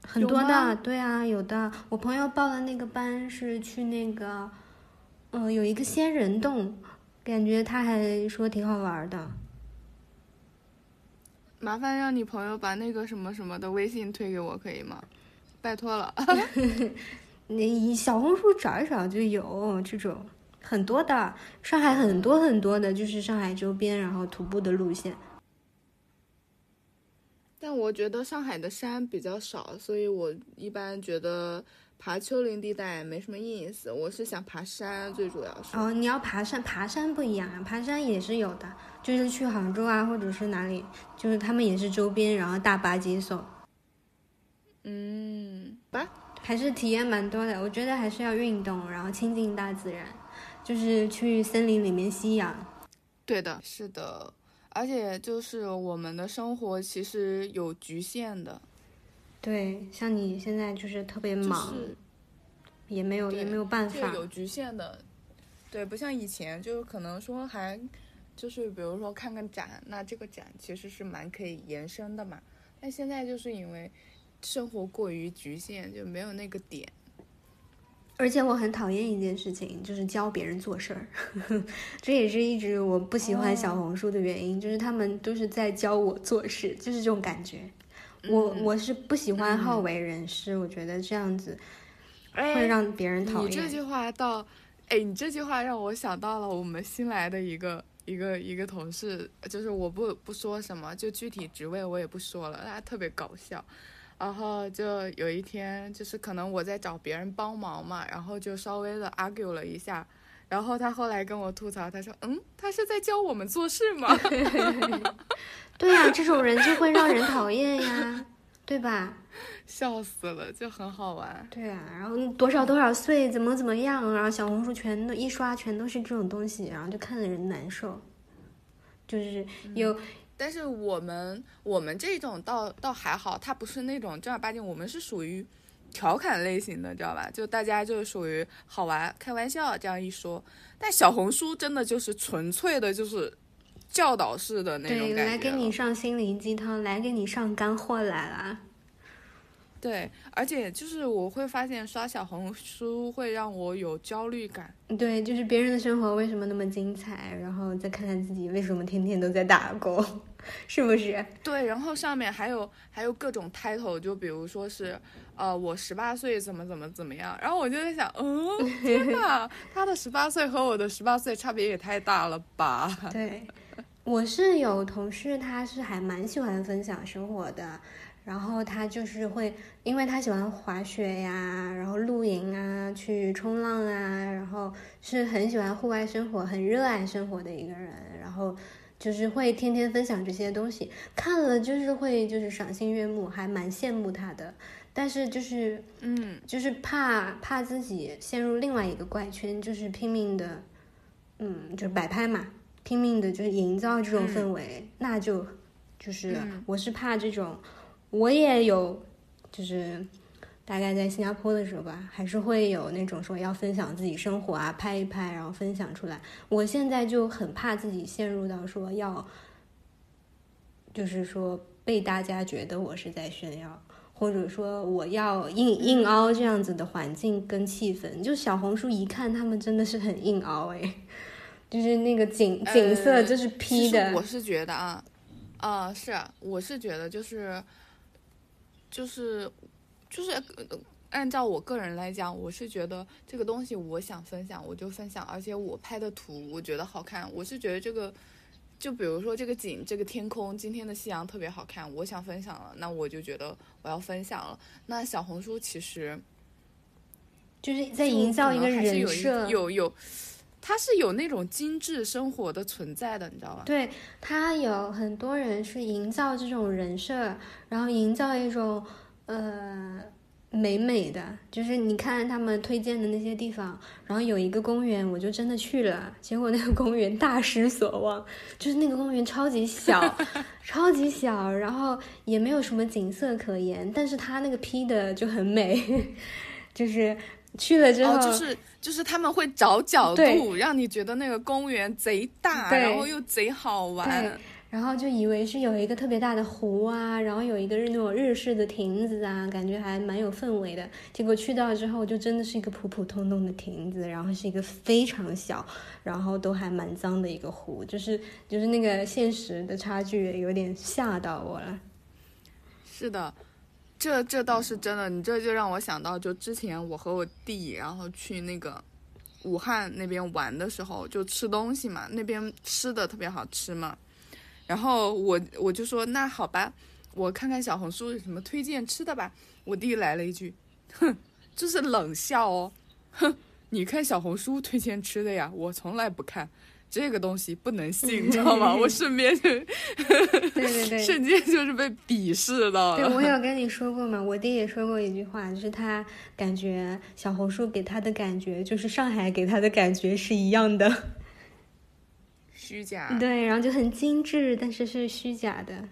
S2: 很多
S1: 吗
S2: 的，对啊，有的。我朋友报的那个班是去那个，嗯、有一个仙人洞，感觉他还说挺好玩的。
S1: 麻烦让你朋友把那个什么什么的微信推给我，可以吗？拜托了。[LAUGHS]
S2: 你小红书找一找就有这种很多的，上海很多很多的，就是上海周边然后徒步的路线。
S1: 但我觉得上海的山比较少，所以我一般觉得爬丘陵地带没什么意思。我是想爬山，最主要是。
S2: 哦，你要爬山，爬山不一样啊，爬山也是有的，就是去杭州啊，或者是哪里，就是他们也是周边，然后大巴接送，
S1: 嗯，吧，
S2: 还是体验蛮多的。我觉得还是要运动，然后亲近大自然，就是去森林里面吸氧。
S1: 对的，是的。而且就是我们的生活其实有局限的，
S2: 对，像你现在就是特别
S1: 就
S2: 忙，
S1: 是
S2: 也没有也没有办法。
S1: 就有局限的。对，不像以前，就是可能说还就是比如说看个展，那这个展其实是蛮可以延伸的嘛。但现在就是因为生活过于局限，就没有那个点。
S2: 而且我很讨厌一件事情，就是教别人做事儿，[LAUGHS] 这也是一直我不喜欢小红书的原因，就是他们都是在教我做事，就是这种感觉。我
S1: 嗯
S2: 我是不喜欢好为人师，我觉得这样子会
S1: 哎，
S2: 让别人讨厌。
S1: 你这句话到，哎，你这句话让我想到了我们新来的一个一个一个同事，就是我不不说什么，就具体职位我也不说了，他特别搞笑。然后就有一天，就是可能我在找别人帮忙嘛，然后就稍微的 argue 了一下，然后他后来跟我吐槽，他说：“嗯，他是在教我们做事吗？” [LAUGHS]
S2: 对呀、这种人就会让人讨厌呀，对吧？[LAUGHS]
S1: 笑死了，就很好玩。
S2: 对啊，然后多少多少岁，怎么怎么样，然后小红书全都一刷全都是这种东西，然后就看的人难受。就是有
S1: 但是我们我们这种倒倒还好，它不是那种正儿八经，我们是属于调侃类型的，知道吧？就大家就属于好玩、开玩笑这样一说。但小红书真的就是纯粹的，就是教导式的那种，感觉
S2: 来给你上心灵鸡汤，来给你上干货来了。
S1: 对，而且就是我会发现刷小红书会让我有焦虑感。
S2: 对，就是别人的生活为什么那么精彩，然后再看看自己为什么天天都在打工，是不是？[LAUGHS]
S1: 对，然后上面还有还有各种 title，就比如说是，呃，我十八岁怎么怎么怎么样，然后我就在想，嗯，天 [LAUGHS] 呐，他的十八岁和我的十八岁差别也太大了吧？
S2: 对，我是有同事，他是还蛮喜欢分享生活的，然后他就是会，因为他喜欢滑雪呀，然后露营啊，去冲浪啊，然后是很喜欢户外生活，很热爱生活的一个人，然后就是会天天分享这些东西，看了就是会就是赏心悦目，还蛮羡慕他的，但是就是
S1: 嗯，
S2: 就是怕怕自己陷入另外一个怪圈，就是拼命的，嗯，就是摆拍嘛，拼命的就是营造这种氛围，那就就是、
S1: 嗯。
S2: 我是怕这种，我也有就是大概在新加坡的时候吧，还是会有那种说要分享自己生活啊，拍一拍，然后分享出来。我现在就很怕自己陷入到说要，就是说被大家觉得我是在炫耀，或者说我要硬硬凹这样子的环境跟气氛。就小红书一看，他们真的是很硬凹哎，就是那个景景色就是 P 的。
S1: 我是觉得啊，啊是，我是觉得就是就是。就是按照我个人来讲，我是觉得这个东西我想分享我就分享，而且我拍的图我觉得好看，我是觉得这个，就比如说这个景，这个天空，今天的夕阳特别好看，我想分享了，那我就觉得我要分享了。那小红书其实
S2: 就是在营造一个人设，
S1: 有有，它是有那种精致生活的存在的，你知道吧？
S2: 对，它有很多人是营造这种人设，然后营造一种。呃，美美的，就是你看他们推荐的那些地方，然后有一个公园，我就真的去了，结果那个公园大失所望，就是那个公园超级小，[LAUGHS] 超级小，然后也没有什么景色可言，但是它那个 P 的就很美，[LAUGHS] 就是去了之后，
S1: 就是就是他们会找角度，让你觉得那个公园贼大，然后又贼好玩。
S2: 然后就以为是有一个特别大的湖啊，然后有一个日那种日式的亭子啊，感觉还蛮有氛围的。结果去到之后，就真的是一个普普通通的亭子，然后是一个非常小，然后都还蛮脏的一个湖，就是就是那个现实的差距有点吓到我了。
S1: 是的，这这倒是真的。你这就让我想到，就之前我和我弟，然后去那个武汉那边玩的时候，就吃东西嘛，那边吃的特别好吃嘛。然后我我就说那好吧，我看看小红书有什么推荐吃的吧。我弟来了一句，哼，就是冷笑哦，哼，你看小红书推荐吃的呀，我从来不看这个东西，不能信，你知道吗？我顺便就，
S2: 对对对，
S1: 瞬间就是被鄙视到了。
S2: 对我 [LAUGHS] 有跟你说过嘛，我弟也说过一句话，就是他感觉小红书给他的感觉，就是上海给他的感觉是一样的。
S1: 虚假
S2: 对，然后就很精致，但是是虚假的。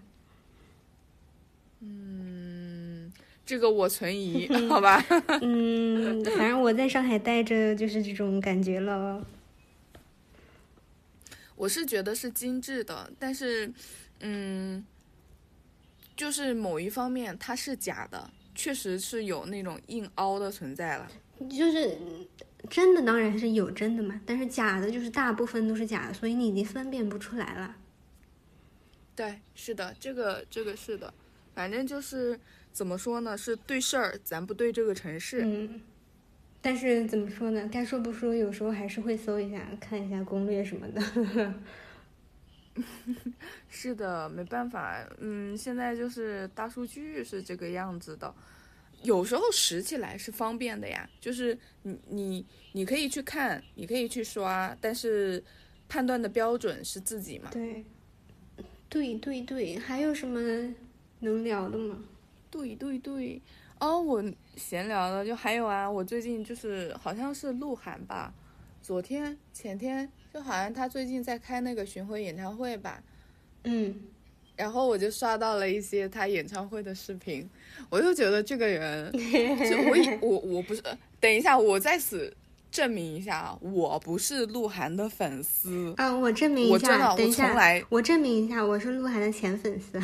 S1: 嗯，这个我存疑，[LAUGHS] 好吧。
S2: 嗯，反正我在上海待着就是这种感觉了。
S1: 我是觉得是精致的，但是，嗯，就是某一方面它是假的，确实是有那种硬凹的存在了。
S2: 就是。真的当然是有真的嘛，但是假的就是大部分都是假的，所以你已经分辨不出来了。
S1: 对，是的，这个这个是的，反正就是怎么说呢，是对事儿，咱不对这个城市。
S2: 嗯，但是怎么说呢？该说不说，有时候还是会搜一下，看一下攻略什么的。[LAUGHS]
S1: 是的，没办法，嗯，现在就是大数据是这个样子的。有时候拾起来是方便的呀，就是你你你可以去看，你可以去刷，但是判断的标准是自己嘛？
S2: 对，对对对，还有什么能聊的吗？
S1: 对对对，哦，我闲聊的就还有啊，我最近就是好像是鹿晗吧，昨天前天就好像他最近在开那个巡回演唱会吧，
S2: 嗯。
S1: 然后我就刷到了一些他演唱会的视频，我就觉得这个人，[LAUGHS] 就我我我不是，等一下我在此证明一下啊，我不是鹿晗的粉丝
S2: 啊，我证明一下，等一下，我证明一下，我是鹿晗的前粉丝，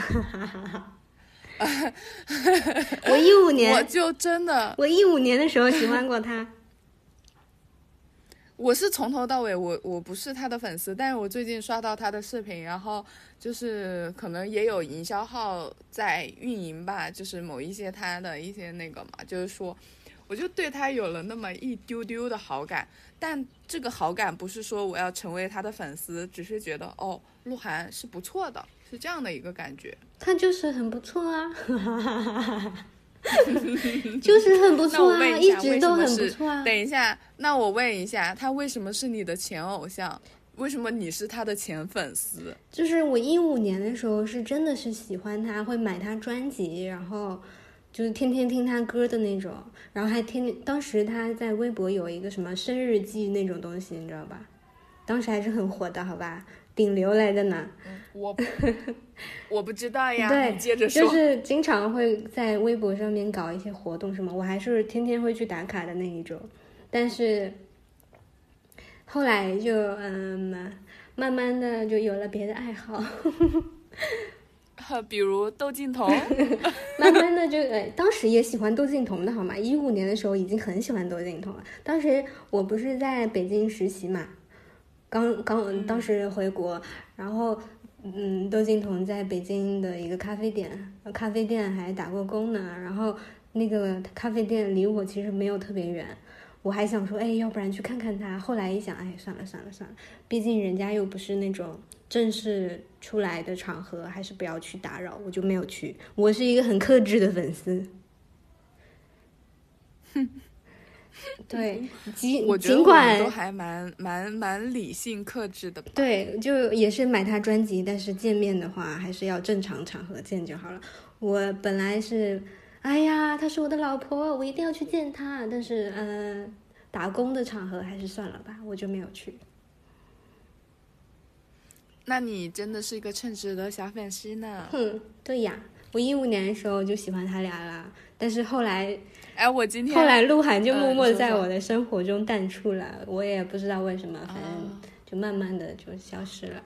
S2: [LAUGHS] 我一五年
S1: 我就真的，
S2: 我一五年的时候喜欢过他。
S1: 我是从头到尾，我我不是他的粉丝，但是我最近刷到他的视频，然后就是可能也有营销号在运营吧，就是某一些他的一些那个嘛，就是说，我就对他有了那么一丢丢的好感，但这个好感不是说我要成为他的粉丝，只是觉得哦，鹿晗是不错的，是这样的一个感觉。
S2: 他就是很不错啊。[LAUGHS] [LAUGHS] 就是很不错啊，一直都很不错啊。
S1: 等一下，那我问一下，他为什么是你的前偶像？为什么你是他的前粉丝？
S2: 就是我一五年的时候是真的是喜欢他，会买他专辑，然后就是天天听他歌的那种，然后还天天。当时他在微博有一个什么生日记那种东西，你知道吧？当时还是很火的，好吧？顶流来的呢。
S1: 我我不知道呀，
S2: 对
S1: 接着说。
S2: 就是经常会在微博上面搞一些活动什么，我还是天天会去打卡的那一种。但是后来就嗯，慢慢的就有了别的爱好，[LAUGHS]
S1: 比如窦靖童，[LAUGHS]
S2: 慢慢的就呃，当时也喜欢窦靖童的好吗？一五年的时候已经很喜欢窦靖童了。当时我不是在北京实习嘛，刚刚当时回国，然后嗯，窦靖童在北京的一个咖啡店，咖啡店还打过工呢。然后那个咖啡店离我其实没有特别远，我还想说，哎，要不然去看看他。后来一想，哎，算了算了算了，毕竟人家又不是那种正式出来的场合，还是不要去打扰，我就没有去。我是一个很克制的粉丝。[LAUGHS] [LAUGHS] 对，尽尽
S1: 我们都还蛮蛮蛮理性克制的吧。
S2: 对，就也是买他专辑，但是见面的话还是要正常场合见就好了。我本来是，哎呀，她是我的老婆，我一定要去见她，但是嗯、呃打工的场合还是算了吧，我就没有去。
S1: 那你真的是一个称职的小粉丝呢。
S2: 哼，对呀，我一五年的时候就喜欢他俩了，但是后来
S1: 哎，我今天
S2: 后来鹿晗就默默在我的生活中淡出了，我也不知道为什么，反正
S1: 啊
S2: 就慢慢的就消失了。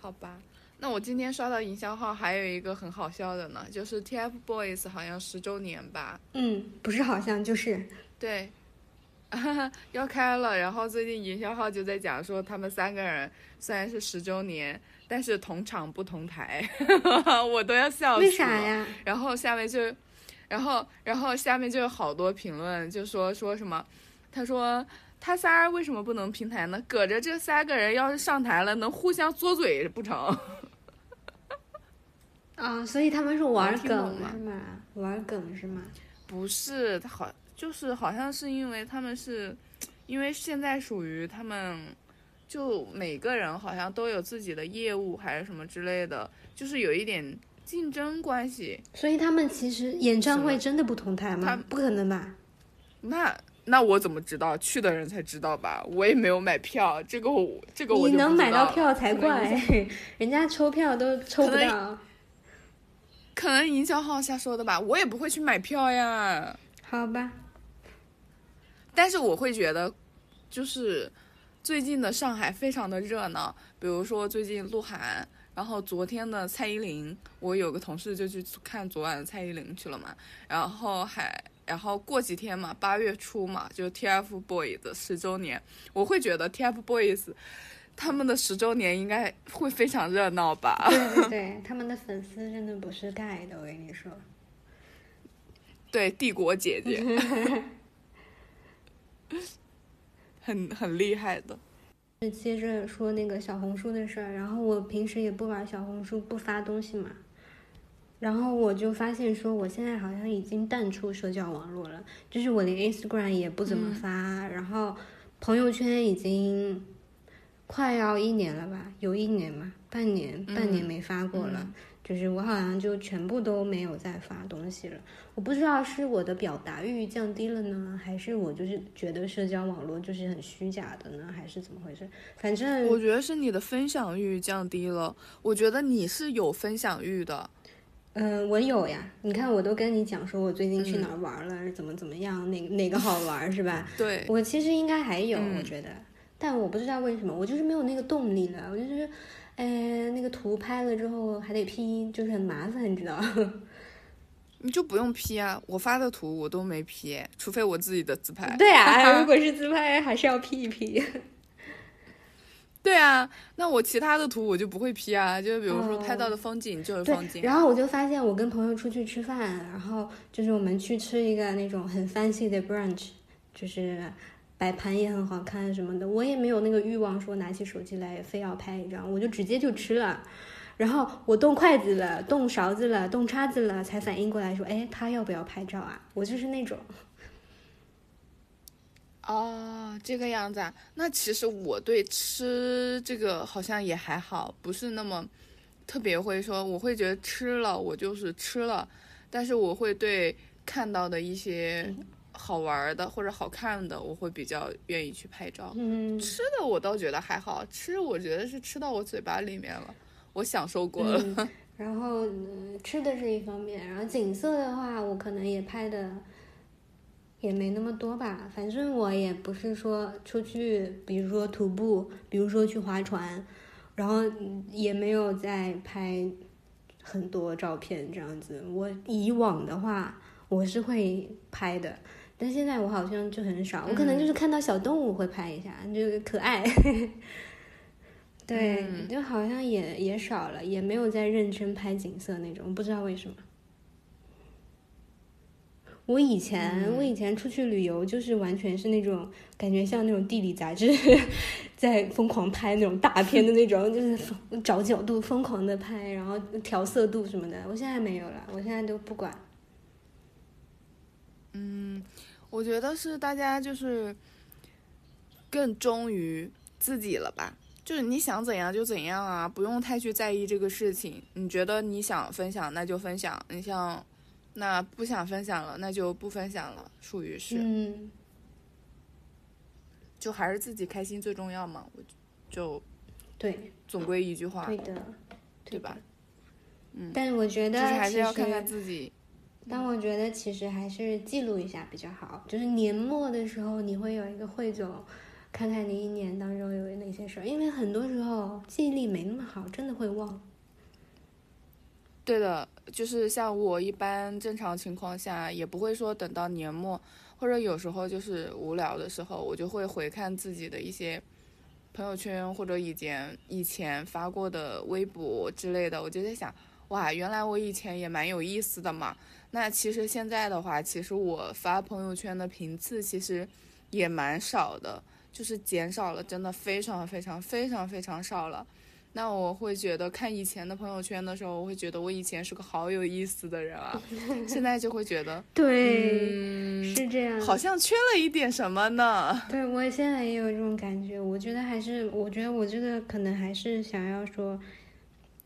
S1: 好吧，那我今天刷到营销号还有一个很好笑的呢，就是 TFBOYS 好像十周年吧，
S2: 嗯，不是好像就是，
S1: 对，[LAUGHS] 要开了。然后最近营销号就在讲说，他们三个人虽然是十周年，但是同场不同台，[LAUGHS] 我都要笑死了。
S2: 为啥呀？
S1: 然后下面就，然后然后下面就有好多评论，就说说什么，他说他仨为什么不能平台呢？搁着这三个人要是上台了，能互相作嘴不成？
S2: 啊、所以他们是玩梗是吗？玩梗是吗？
S1: 不是，他好就是好像是因为他们是，因为现在属于他们，就每个人好像都有自己的业务还是什么之类的，就是有一点竞争关系。
S2: 所以他们其实演唱会真的不同台
S1: 他
S2: 吗？不可能吧？
S1: 那那我怎么知道？去的人才知道吧？我也没有买票，这个我这个我
S2: 你能买到票才怪，[LAUGHS] 人家抽票都抽不到。
S1: 可能营销号瞎说的吧，我也不会去买票呀。
S2: 好吧，
S1: 但是我会觉得，就是最近的上海非常的热闹，比如说最近鹿晗，然后昨天的蔡依林，我有个同事就去看昨晚的蔡依林去了嘛，然后还。然后过几天嘛，八月初嘛，就 TFBOYS 的十周年，我会觉得 TFBOYS 他们的十周年应该会非常热闹吧？
S2: 对对 [LAUGHS] 对，他们的粉丝真的不是盖的，我跟你说。
S1: 对，帝国姐姐，[LAUGHS] 很很厉害的。
S2: 接着说那个小红书的事儿，然后我平时也不玩小红书，不发东西嘛，然后我就发现说，我现在好像已经淡出社交网络了，就是我连 Instagram 也不怎么发，然后朋友圈已经快要一年了吧，有一年嘛，半年半年没发过了。就是我好像就全部都没有再发东西了，我不知道是我的表达欲降低了呢，还是我就是觉得社交网络就是很虚假的呢，还是怎么回事？反正
S1: 我觉得是你的分享欲降低了。我觉得你是有分享欲的，
S2: 嗯，我有呀，你看我都跟你讲说我最近去哪儿玩了，怎么怎么样，哪哪个好玩是吧？
S1: 对，
S2: 我其实应该还有，
S1: 嗯
S2: 我觉得，但我不知道为什么，我就是没有那个动力了，我就是，呃，那个图拍了之后还得 P，就是很麻烦，你知道。[LAUGHS]
S1: 你就不用 P 啊，我发的图我都没 P，除非我自己的自拍。
S2: 对啊，如果 [LAUGHS] 是自拍，还是要 P 一 P。
S1: 对啊，那我其他的图我就不会 P 啊，就比如说
S2: 哦
S1: 拍到的风景就是风，景。
S2: 然后我就发现我跟朋友出去吃饭，然后就是我们去吃一个那种很 fancy 的 brunch，就是摆盘也很好看什么的，我也没有那个欲望说拿起手机来非要拍一张，我就直接就吃了。然后我动筷子了，动勺子了，动叉子了，才反应过来说，哎，他要不要拍照啊？我就是那种，[LAUGHS]
S1: 哦，这个样子啊。那其实我对吃这个好像也还好，不是那么特别会说，我会觉得吃了我就是吃了，但是我会对看到的一些好玩的或者好看的，我会比较愿意去拍照。
S2: 嗯，
S1: 吃的我倒觉得还好，吃我觉得是吃到我嘴巴里面了，我享受过了。
S2: 嗯 [LAUGHS] 然后、嗯吃的是一方面，然后景色的话，我可能也拍的也没那么多吧。反正我也不是说出去，比如说徒步，比如说去划船，然后嗯也没有在拍很多照片这样子。我以往的话，我是会拍的。但现在我好像就很少，我可能就是看到小动物会拍一下，就是可爱。[LAUGHS] 对，
S1: 嗯
S2: 就好像也也少了，也没有在认真拍景色那种，不知道为什么。我以前、
S1: 嗯
S2: 我以前出去旅游，就是完全是那种感觉像那种地理杂志 [LAUGHS] 在疯狂拍那种大片的那种，就是找角度疯狂的拍，然后调色度什么的。我现在没有了，我现在都不管。
S1: 我觉得是大家就是更忠于自己了吧，就是你想怎样就怎样啊，不用太去在意这个事情。你觉得你想分享那就分享，你像那不想分享了那就不分享了，属于是，
S2: 嗯，
S1: 就还是自己开心最重要嘛。我就
S2: 对，
S1: 总归一句话，
S2: 对的，
S1: 对吧？
S2: 嗯，但是我觉得
S1: 就是还是要看看自己。
S2: 但我觉得其实还是记录一下比较好，就是年末的时候你会有一个汇总，看看你一年当中有哪些事儿，因为很多时候记忆力没那么好，真的会忘。
S1: 对的，就是像我一般正常情况下，也不会说等到年末，或者有时候就是无聊的时候，我就会回看自己的一些朋友圈或者以前以前发过的微博之类的，我就在想，哇，原来我以前也蛮有意思的嘛。那其实现在的话，其实我发朋友圈的频次其实也蛮少的，就是减少了，真的非常非常非常非常少了。那我会觉得看以前的朋友圈的时候，我会觉得我以前是个好有意思的人啊，[LAUGHS] 现在就会觉得，
S2: 对，
S1: 嗯，
S2: 是这样。
S1: 好像缺了一点什么呢？
S2: 对我现在也有这种感觉，我觉得还是，我觉得我这个可能还是想要说，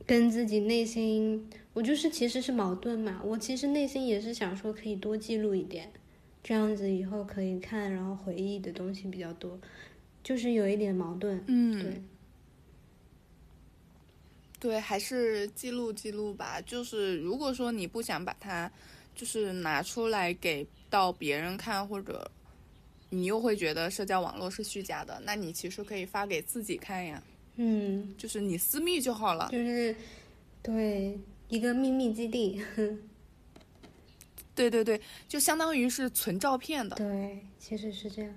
S2: 跟自己内心，我就是其实是矛盾嘛。我其实内心也是想说，可以多记录一点，这样子以后可以看，然后回忆的东西比较多，就是有一点矛盾。
S1: 嗯，
S2: 对，
S1: 对，还是记录记录吧。就是如果说你不想把它，就是拿出来给到别人看，或者你又会觉得社交网络是虚假的，那你其实可以发给自己看呀，
S2: 嗯，
S1: 就是你私密就好了。
S2: 就是对一个秘密基地。[LAUGHS]
S1: 对对对，就相当于是存照片的。
S2: 对，其实是这样。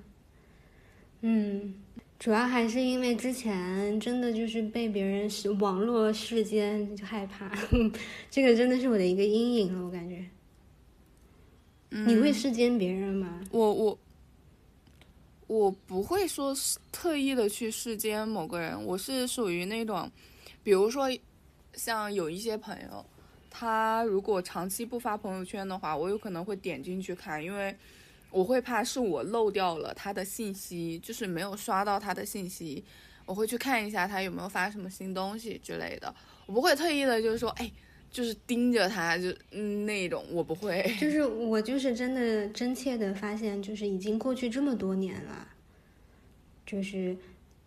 S2: 嗯，主要还是因为之前真的就是被别人是网络世间就害怕，[LAUGHS] 这个真的是我的一个阴影了，我感觉。你会世间别人吗？
S1: 我我我不会说是特意的去世间某个人，我是属于那种，比如说像有一些朋友，他如果长期不发朋友圈的话，我有可能会点进去看，因为我会怕是我漏掉了他的信息，就是没有刷到他的信息，我会去看一下他有没有发什么新东西之类的，我不会特意的就是说，哎。就是盯着他，就嗯那种，我不会。
S2: 就是我就是真的真切的发现，就是已经过去这么多年了，就是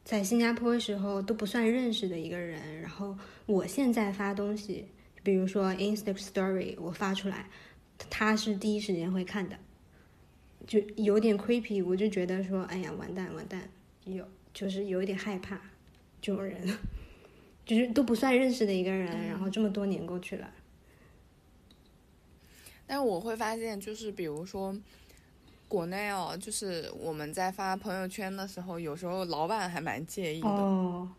S2: 在新加坡的时候都不算认识的一个人，然后我现在发东西，比如说 Insta Story，我发出来，他是第一时间会看的，就有点 creepy，我就觉得说，哎呀，完蛋完蛋，有就是有一点害怕这种人。[LAUGHS] 就是都不算认识的一个人，然后这么多年过去了，
S1: 但是我会发现，就是比如说，国内哦，就是我们在发朋友圈的时候，有时候老板还蛮介意的。
S2: 哦，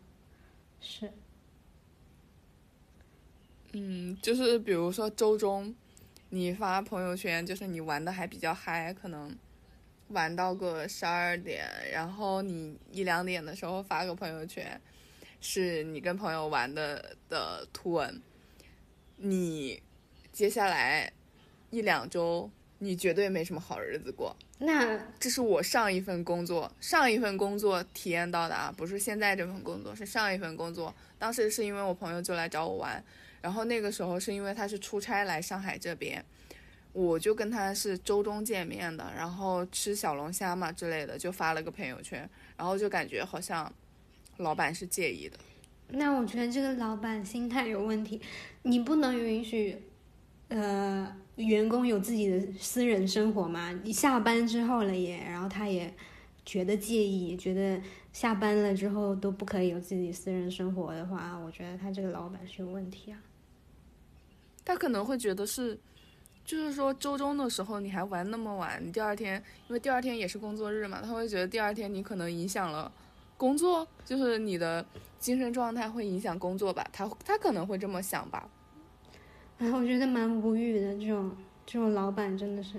S2: 是，
S1: 嗯，就是比如说周中，你发朋友圈，就是你玩的还比较嗨，可能玩到个十二点，然后你一两点的时候发个朋友圈，是你跟朋友玩的的图文，你接下来一两周，你绝对没什么好日子过。
S2: 那
S1: 这是我上一份工作，上一份工作体验到的啊，不是现在这份工作，是上一份工作。当时是因为我朋友就来找我玩，然后那个时候是因为他是出差来上海这边，我就跟他是周中见面的，然后吃小龙虾嘛之类的，就发了个朋友圈，然后就感觉好像老板是介意的。
S2: 那我觉得这个老板心态有问题，你不能允许，呃，员工有自己的私人生活嘛？你下班之后了也，然后他也觉得介意，觉得下班了之后都不可以有自己私人生活的话，我觉得他这个老板是有问题啊。
S1: 他可能会觉得是，就是说周中的时候你还玩那么晚，你第二天因为第二天也是工作日嘛，他会觉得第二天你可能影响了工作，就是你的精神状态会影响工作吧，他他可能会这么想吧。
S2: 哎，我觉得蛮无语的，这种这种老板真的是。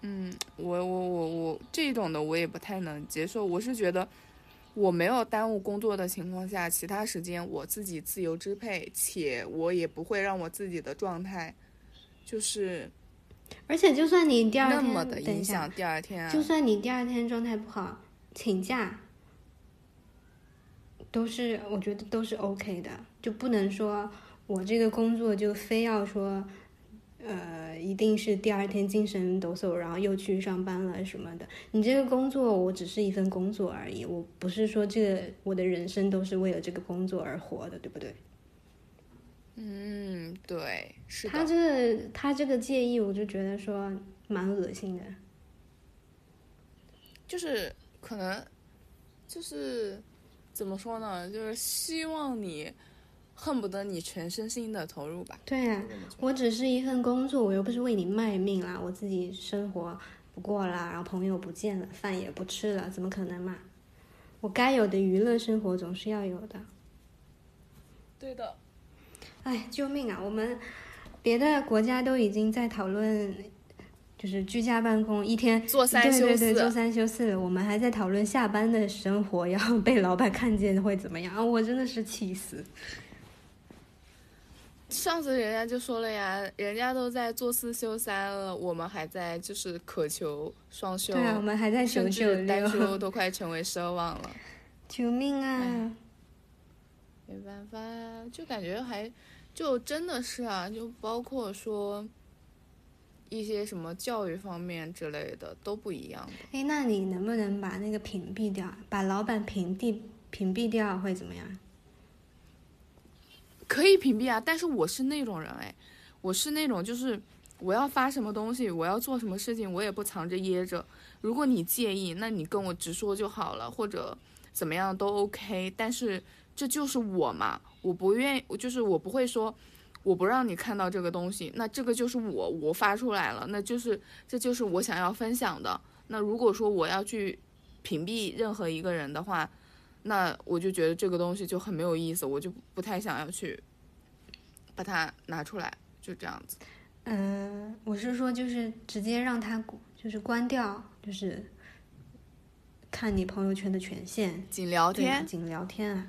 S1: 嗯，我我我我这种的我也不太能接受，我是觉得。我没有耽误工作的情况下，其他时间我自己自由支配，且我也不会让我自己的状态，就是，
S2: 而且就算你第二天
S1: 那么的影响第二天，
S2: 就算你第二天状态不好，请假，都是我觉得都是 OK 的，就不能说我这个工作就非要说。呃，一定是第二天精神抖擞，然后又去上班了什么的。你这个工作，我只是一份工作而已，我不是说这个我的人生都是为了这个工作而活的，对不对？
S1: 嗯，对，是
S2: 他这个他这个建议，我就觉得说蛮恶心的。
S1: 就是可能，就是怎么说呢？就是希望你。恨不得你全身心的投入吧。
S2: 对呀，我只是一份工作，我又不是为你卖命啦。我自己生活不过啦，然后朋友不见了，饭也不吃了，怎么可能嘛？我该有的娱乐生活总是要有的。
S1: 对的。
S2: 哎，救命啊！我们别的国家都已经在讨论，就是居家办公，一天
S1: 做三休
S2: 四，对对，做三休四。我们还在讨论下班的生活要被老板看见会怎么样？我真的是气死。
S1: 上次人家就说了呀，人家都在做四休三了，我们还在就是渴求双休。
S2: 对啊，我们还在求求
S1: 单休 [LAUGHS] 都快成为奢望了。
S2: 救命啊！
S1: 没办法，就感觉还就真的是啊，就包括说一些什么教育方面之类的都不一样的。
S2: 哎，那你能不能把那个屏蔽掉？把老板屏蔽屏蔽掉会怎么样？
S1: 可以屏蔽啊，但是我是那种人哎，我是那种就是我要发什么东西，我要做什么事情，我也不藏着掖着。如果你介意，那你跟我直说就好了，或者怎么样都 OK。但是这就是我嘛，我不愿意，就是我不会说我不让你看到这个东西，那这个就是我，我发出来了，那就是这就是我想要分享的。那如果说我要去屏蔽任何一个人的话。那我就觉得这个东西就很没有意思，我就不太想要去把它拿出来，就这样子。
S2: 嗯，我是说，就是直接让它就是关掉，就是看你朋友圈的权限，
S1: 仅聊天，
S2: 仅聊天啊。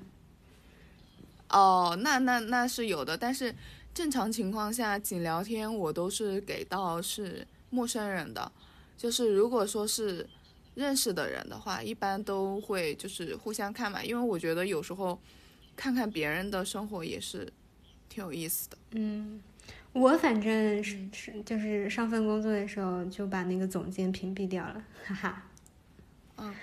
S1: 哦，那那那是有的，但是正常情况下，仅聊天我都是给到是陌生人的，就是如果说是。认识的人的话，一般都会就是互相看嘛，因为我觉得有时候看看别人的生活也是挺有意思的。
S2: 嗯，我反正是是就是上份工作的时候就把那个总监屏蔽掉了，哈哈。
S1: 嗯。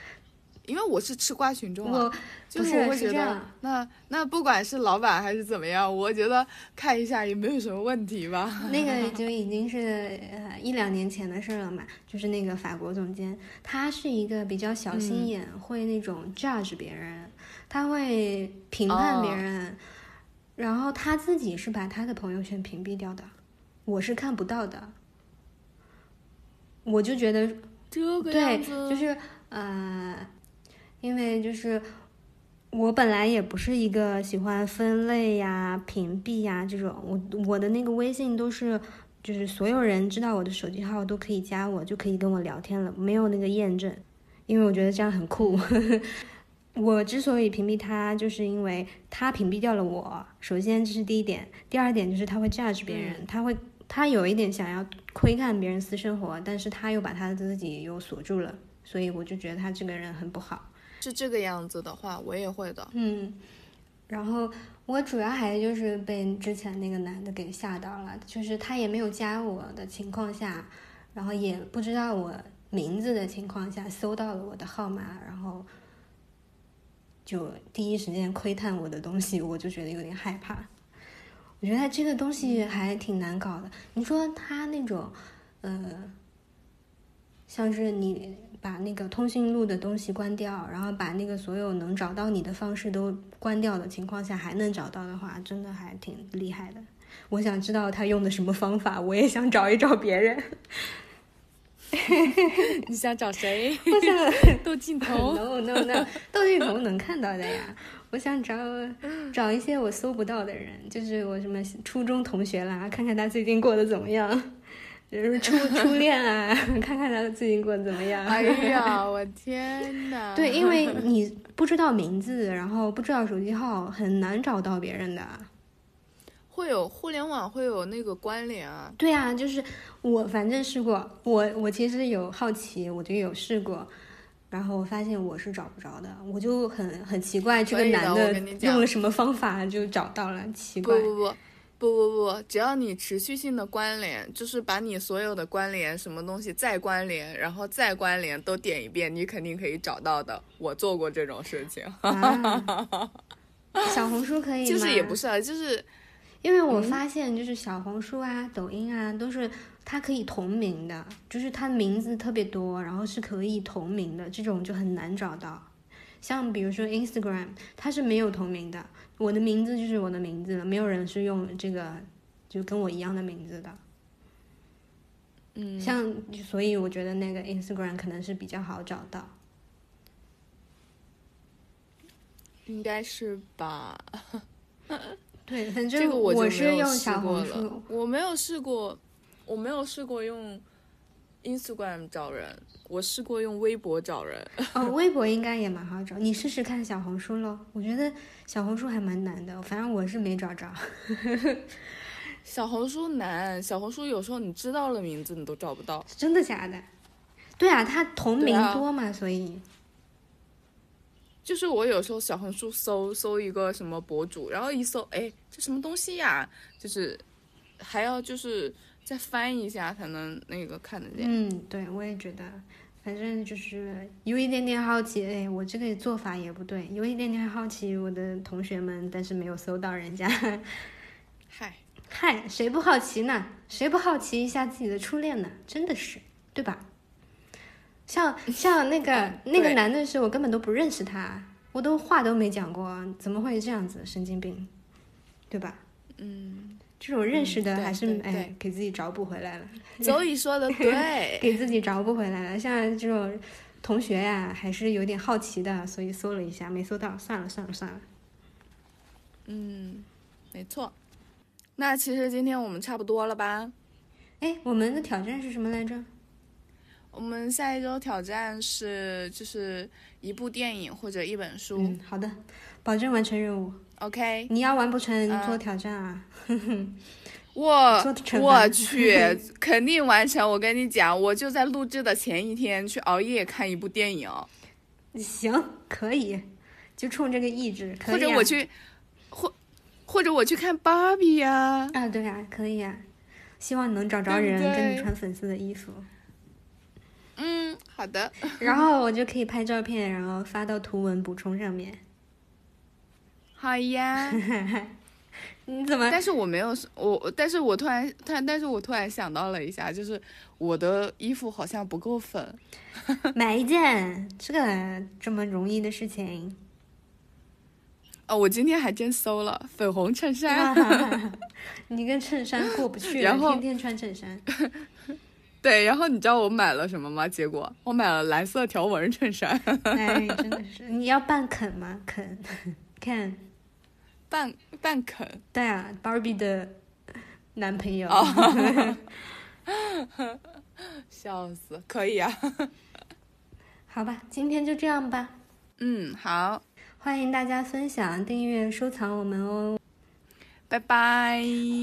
S1: 因为我是吃瓜群众
S2: 啊，
S1: 就是我会觉得，那那不管是老板还是怎么样，我觉得看一下也没有什么问题吧。
S2: 那个 [LAUGHS] 就已经是呃一两年前的事了嘛，就是那个法国总监，他是一个比较小心眼，会那种 judge 别人，他会评判别人，然后他自己是把他的朋友圈屏蔽掉的，我是看不到的，我就觉得
S1: 这个
S2: 样子，就是呃。因为就是我本来也不是一个喜欢分类呀、屏蔽呀这种，我我的那个微信都是就是所有人知道我的手机号都可以加我，就可以跟我聊天了，没有那个验证，因为我觉得这样很酷。[LAUGHS] 我之所以屏蔽他，就是因为他屏蔽掉了我。首先这是第一点，第二点就是他会 judge 别人，他会他有一点想要窥看别人私生活，但是他又把他自己又锁住了，所以我就觉得他这个人很不好。
S1: 是这个样子的话，我也会的。
S2: 嗯，然后我主要还就是被之前那个男的给吓到了，就是他也没有加我的情况下，然后也不知道我名字的情况下搜到了我的号码，然后就第一时间窥探我的东西，我就觉得有点害怕。我觉得这个东西还挺难搞的。你说他那种，呃，像是你把那个通讯录的东西关掉，然后把那个所有能找到你的方式都关掉的情况下还能找到的话，真的还挺厉害的。我想知道他用的什么方法，我也想找一找别人。[LAUGHS]
S1: 你想找谁？
S2: 我想 [LAUGHS]
S1: 窦镜头。[LAUGHS]
S2: no no no，窦靖童能看到的呀。我想找找一些我搜不到的人，就是我什么初中同学啦，看看他最近过得怎么样，就是初初恋啊，[LAUGHS] 看看他最近过得怎么样。
S1: 哎呀，[LAUGHS] 我天哪！
S2: 对，因为 [LAUGHS] 你不知道名字，然后不知道手机号，很难找到别人的。
S1: 会有互联网会有那个关联啊。
S2: 对啊，就是我反正试过，我我其实有好奇，我就有试过。然后我发现我是找不着的，我就很很奇怪，这个男
S1: 的
S2: 用了什么方法就找到了，奇怪。
S1: 不不不不不不，只要你持续性的关联，就是把你所有的关联什么东西再关联，然后再关联都点一遍，你肯定可以找到的。我做过这种事情，
S2: 啊、[LAUGHS] 小红书可以吗？
S1: 就是也不是啊，就是
S2: 因为我发现，就是小红书啊、抖音啊，都是它可以同名的，就是它名字特别多，然后是可以同名的，这种就很难找到。像比如说 Instagram，它是没有同名的，我的名字就是我的名字了，没有人是用这个就跟我一样的名字的。
S1: 嗯，
S2: 像所以我觉得那个 Instagram 可能是比较好找到。
S1: 应该是吧。[LAUGHS]
S2: 对，反
S1: 这
S2: 正
S1: 个我
S2: 是用小红书。，
S1: 我没有试过，我没有试过用 Instagram 找人，我试过用微博找人。
S2: 哦，[LAUGHS] 微博应该也蛮好找，你试试看小红书喽。我觉得小红书还蛮难的，反正我是没找着。[LAUGHS]
S1: 小红书难，小红书有时候你知道了名字你都找不到。
S2: 真的假的？对啊，它同名多嘛，所以
S1: 就是我有时候小红书搜搜一个什么博主，然后一搜，哎，这什么东西呀？就是还要就是再翻一下才能那个看得见。
S2: 嗯，对我也觉得，反正就是有一点点好奇，哎，我这个做法也不对，有一点点好奇我的同学们，但是没有搜到人家。
S1: 嗨，
S2: 嗨，谁不好奇呢？谁不好奇一下自己的初恋呢？真的是，对吧？像 [LAUGHS] 像那个、那个男的是我根本都不认识他，我都话都没讲过，怎么会这样子？神经病，对吧？
S1: 嗯，
S2: 这种认识的还是、
S1: 对
S2: 哎给自己找补回来了，
S1: 周乙说的 [LAUGHS] 对，
S2: 给自己找补回来了。像这种同学呀、还是有点好奇的，所以搜了一下，没搜到，算了算了算了。
S1: 嗯，没错。那其实今天我们差不多了吧？
S2: 哎，我们的挑战是什么来着？
S1: 我们下一周挑战是就是一部电影或者一本书。
S2: 嗯，好的，保证完成任务。
S1: OK，
S2: 你要完不成
S1: 嗯
S2: 做挑战啊。[LAUGHS]
S1: 我
S2: 做惩罚
S1: 我去，肯定完成。我跟你讲，我就在录制的前一天去熬夜看一部电影，
S2: 行，可以，就冲这个意志，可以、啊。
S1: 或者我去，或或者我去看芭比呀。
S2: 啊，对啊，可以啊。希望能找着人跟你穿粉色的衣服，
S1: 嗯，好的。[LAUGHS]
S2: 然后我就可以拍照片，然后发到图文补充上面。
S1: 好呀，[LAUGHS]
S2: 你怎么？
S1: 但是我没有我，但是我突然突然，但是我突然想到了一下，就是我的衣服好像不够粉，[LAUGHS]
S2: 买一件，这个这么容易的事情？
S1: 哦，我今天还真搜了粉红衬衫，[LAUGHS]
S2: 你跟衬衫过不去，
S1: 然后
S2: 天天穿衬衫。
S1: 对，然后你知道我买了什么吗？结果我买了蓝色条纹衬衫，
S2: 哎，真的是，你要扮肯吗？肯，肯，
S1: 半半肯。
S2: 对啊，Barbie 的男朋友。
S1: 哦 [LAUGHS] 笑死，可以啊。
S2: 好吧，今天就这样吧。
S1: 嗯，好，
S2: 欢迎大家分享、订阅、收藏我们哦。
S1: 拜拜，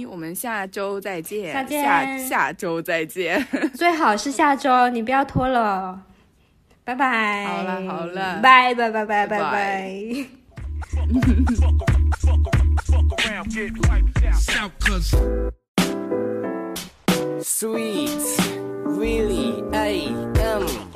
S1: 我们下周再见，
S2: 下见
S1: 下下周再见，[LAUGHS]
S2: 最好是下周，你不要拖了哦。拜拜。
S1: 好了好了
S2: 拜拜拜拜拜
S1: 拜
S3: get wiped out. Cuz. Sweet, really, I am.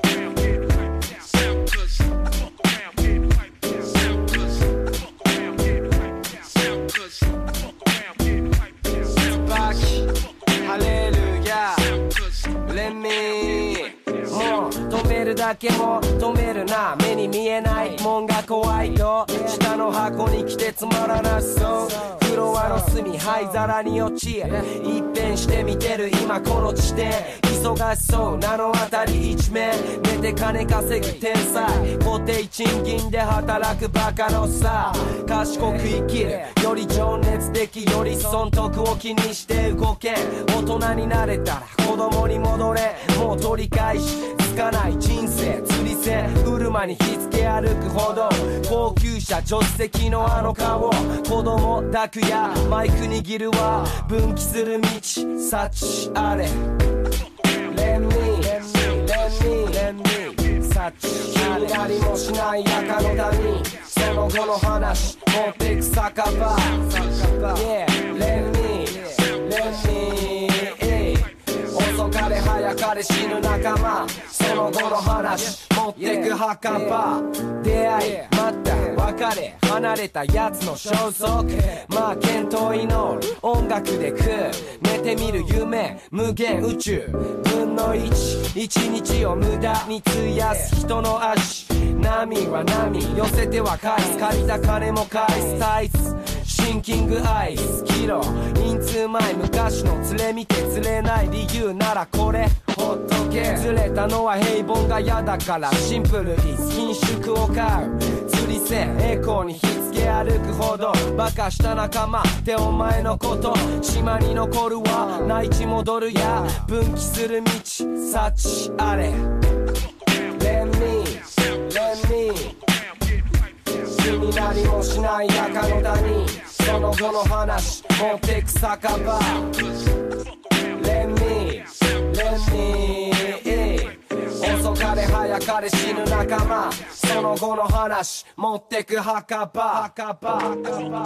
S3: だけも止めるな。目に見えない。もんが怖いと下の箱に来てつまらなそう。フロアの隅灰皿に落ち一変して見てる。今この地点。忙しそう。なのあたり一面。寝て金稼ぐ天才。固定賃金で働くバカのさ。賢く生きる。より情熱的より損得を気にして動け。大人になれたら子供に戻れ。もう取り返しつかない。人生車に引き付け歩くほど高級車助手席のあの顔子供抱くやマイク握るわ。分岐する道幸あれ。Let me, let me, let me, let me 幸あれ。ありもしない赤の谷その後の話持ってく酒場。Yeah, let me, let me かれ早かれ死ぬ仲間。その後の話。持ってく墓。場出会い。待った。別れ。離れたやつの消息。まあ健闘祈る。音楽で食う。寝てみる夢。無限宇宙。分の1一日を無駄に費やす。人の足。波は波。寄せては返す。借りた金も返す。タイツンキングアイスキロ。インツーマイ昔の連れ見て釣れない理由ならこれほっとけ。ずれたのは平凡が嫌だからシンプルに品種を買う。釣り線栄光に引き付け歩くほどバカした仲間ってお前のこと島に残るわ。内地戻るや。分岐する道幸あれ。Let me, let me 君なりもしない中の谷その後の話持ってく酒場。レミーレミー遅かれ早かれ死ぬ仲間。その後の話持ってく墓場。墓場。墓場。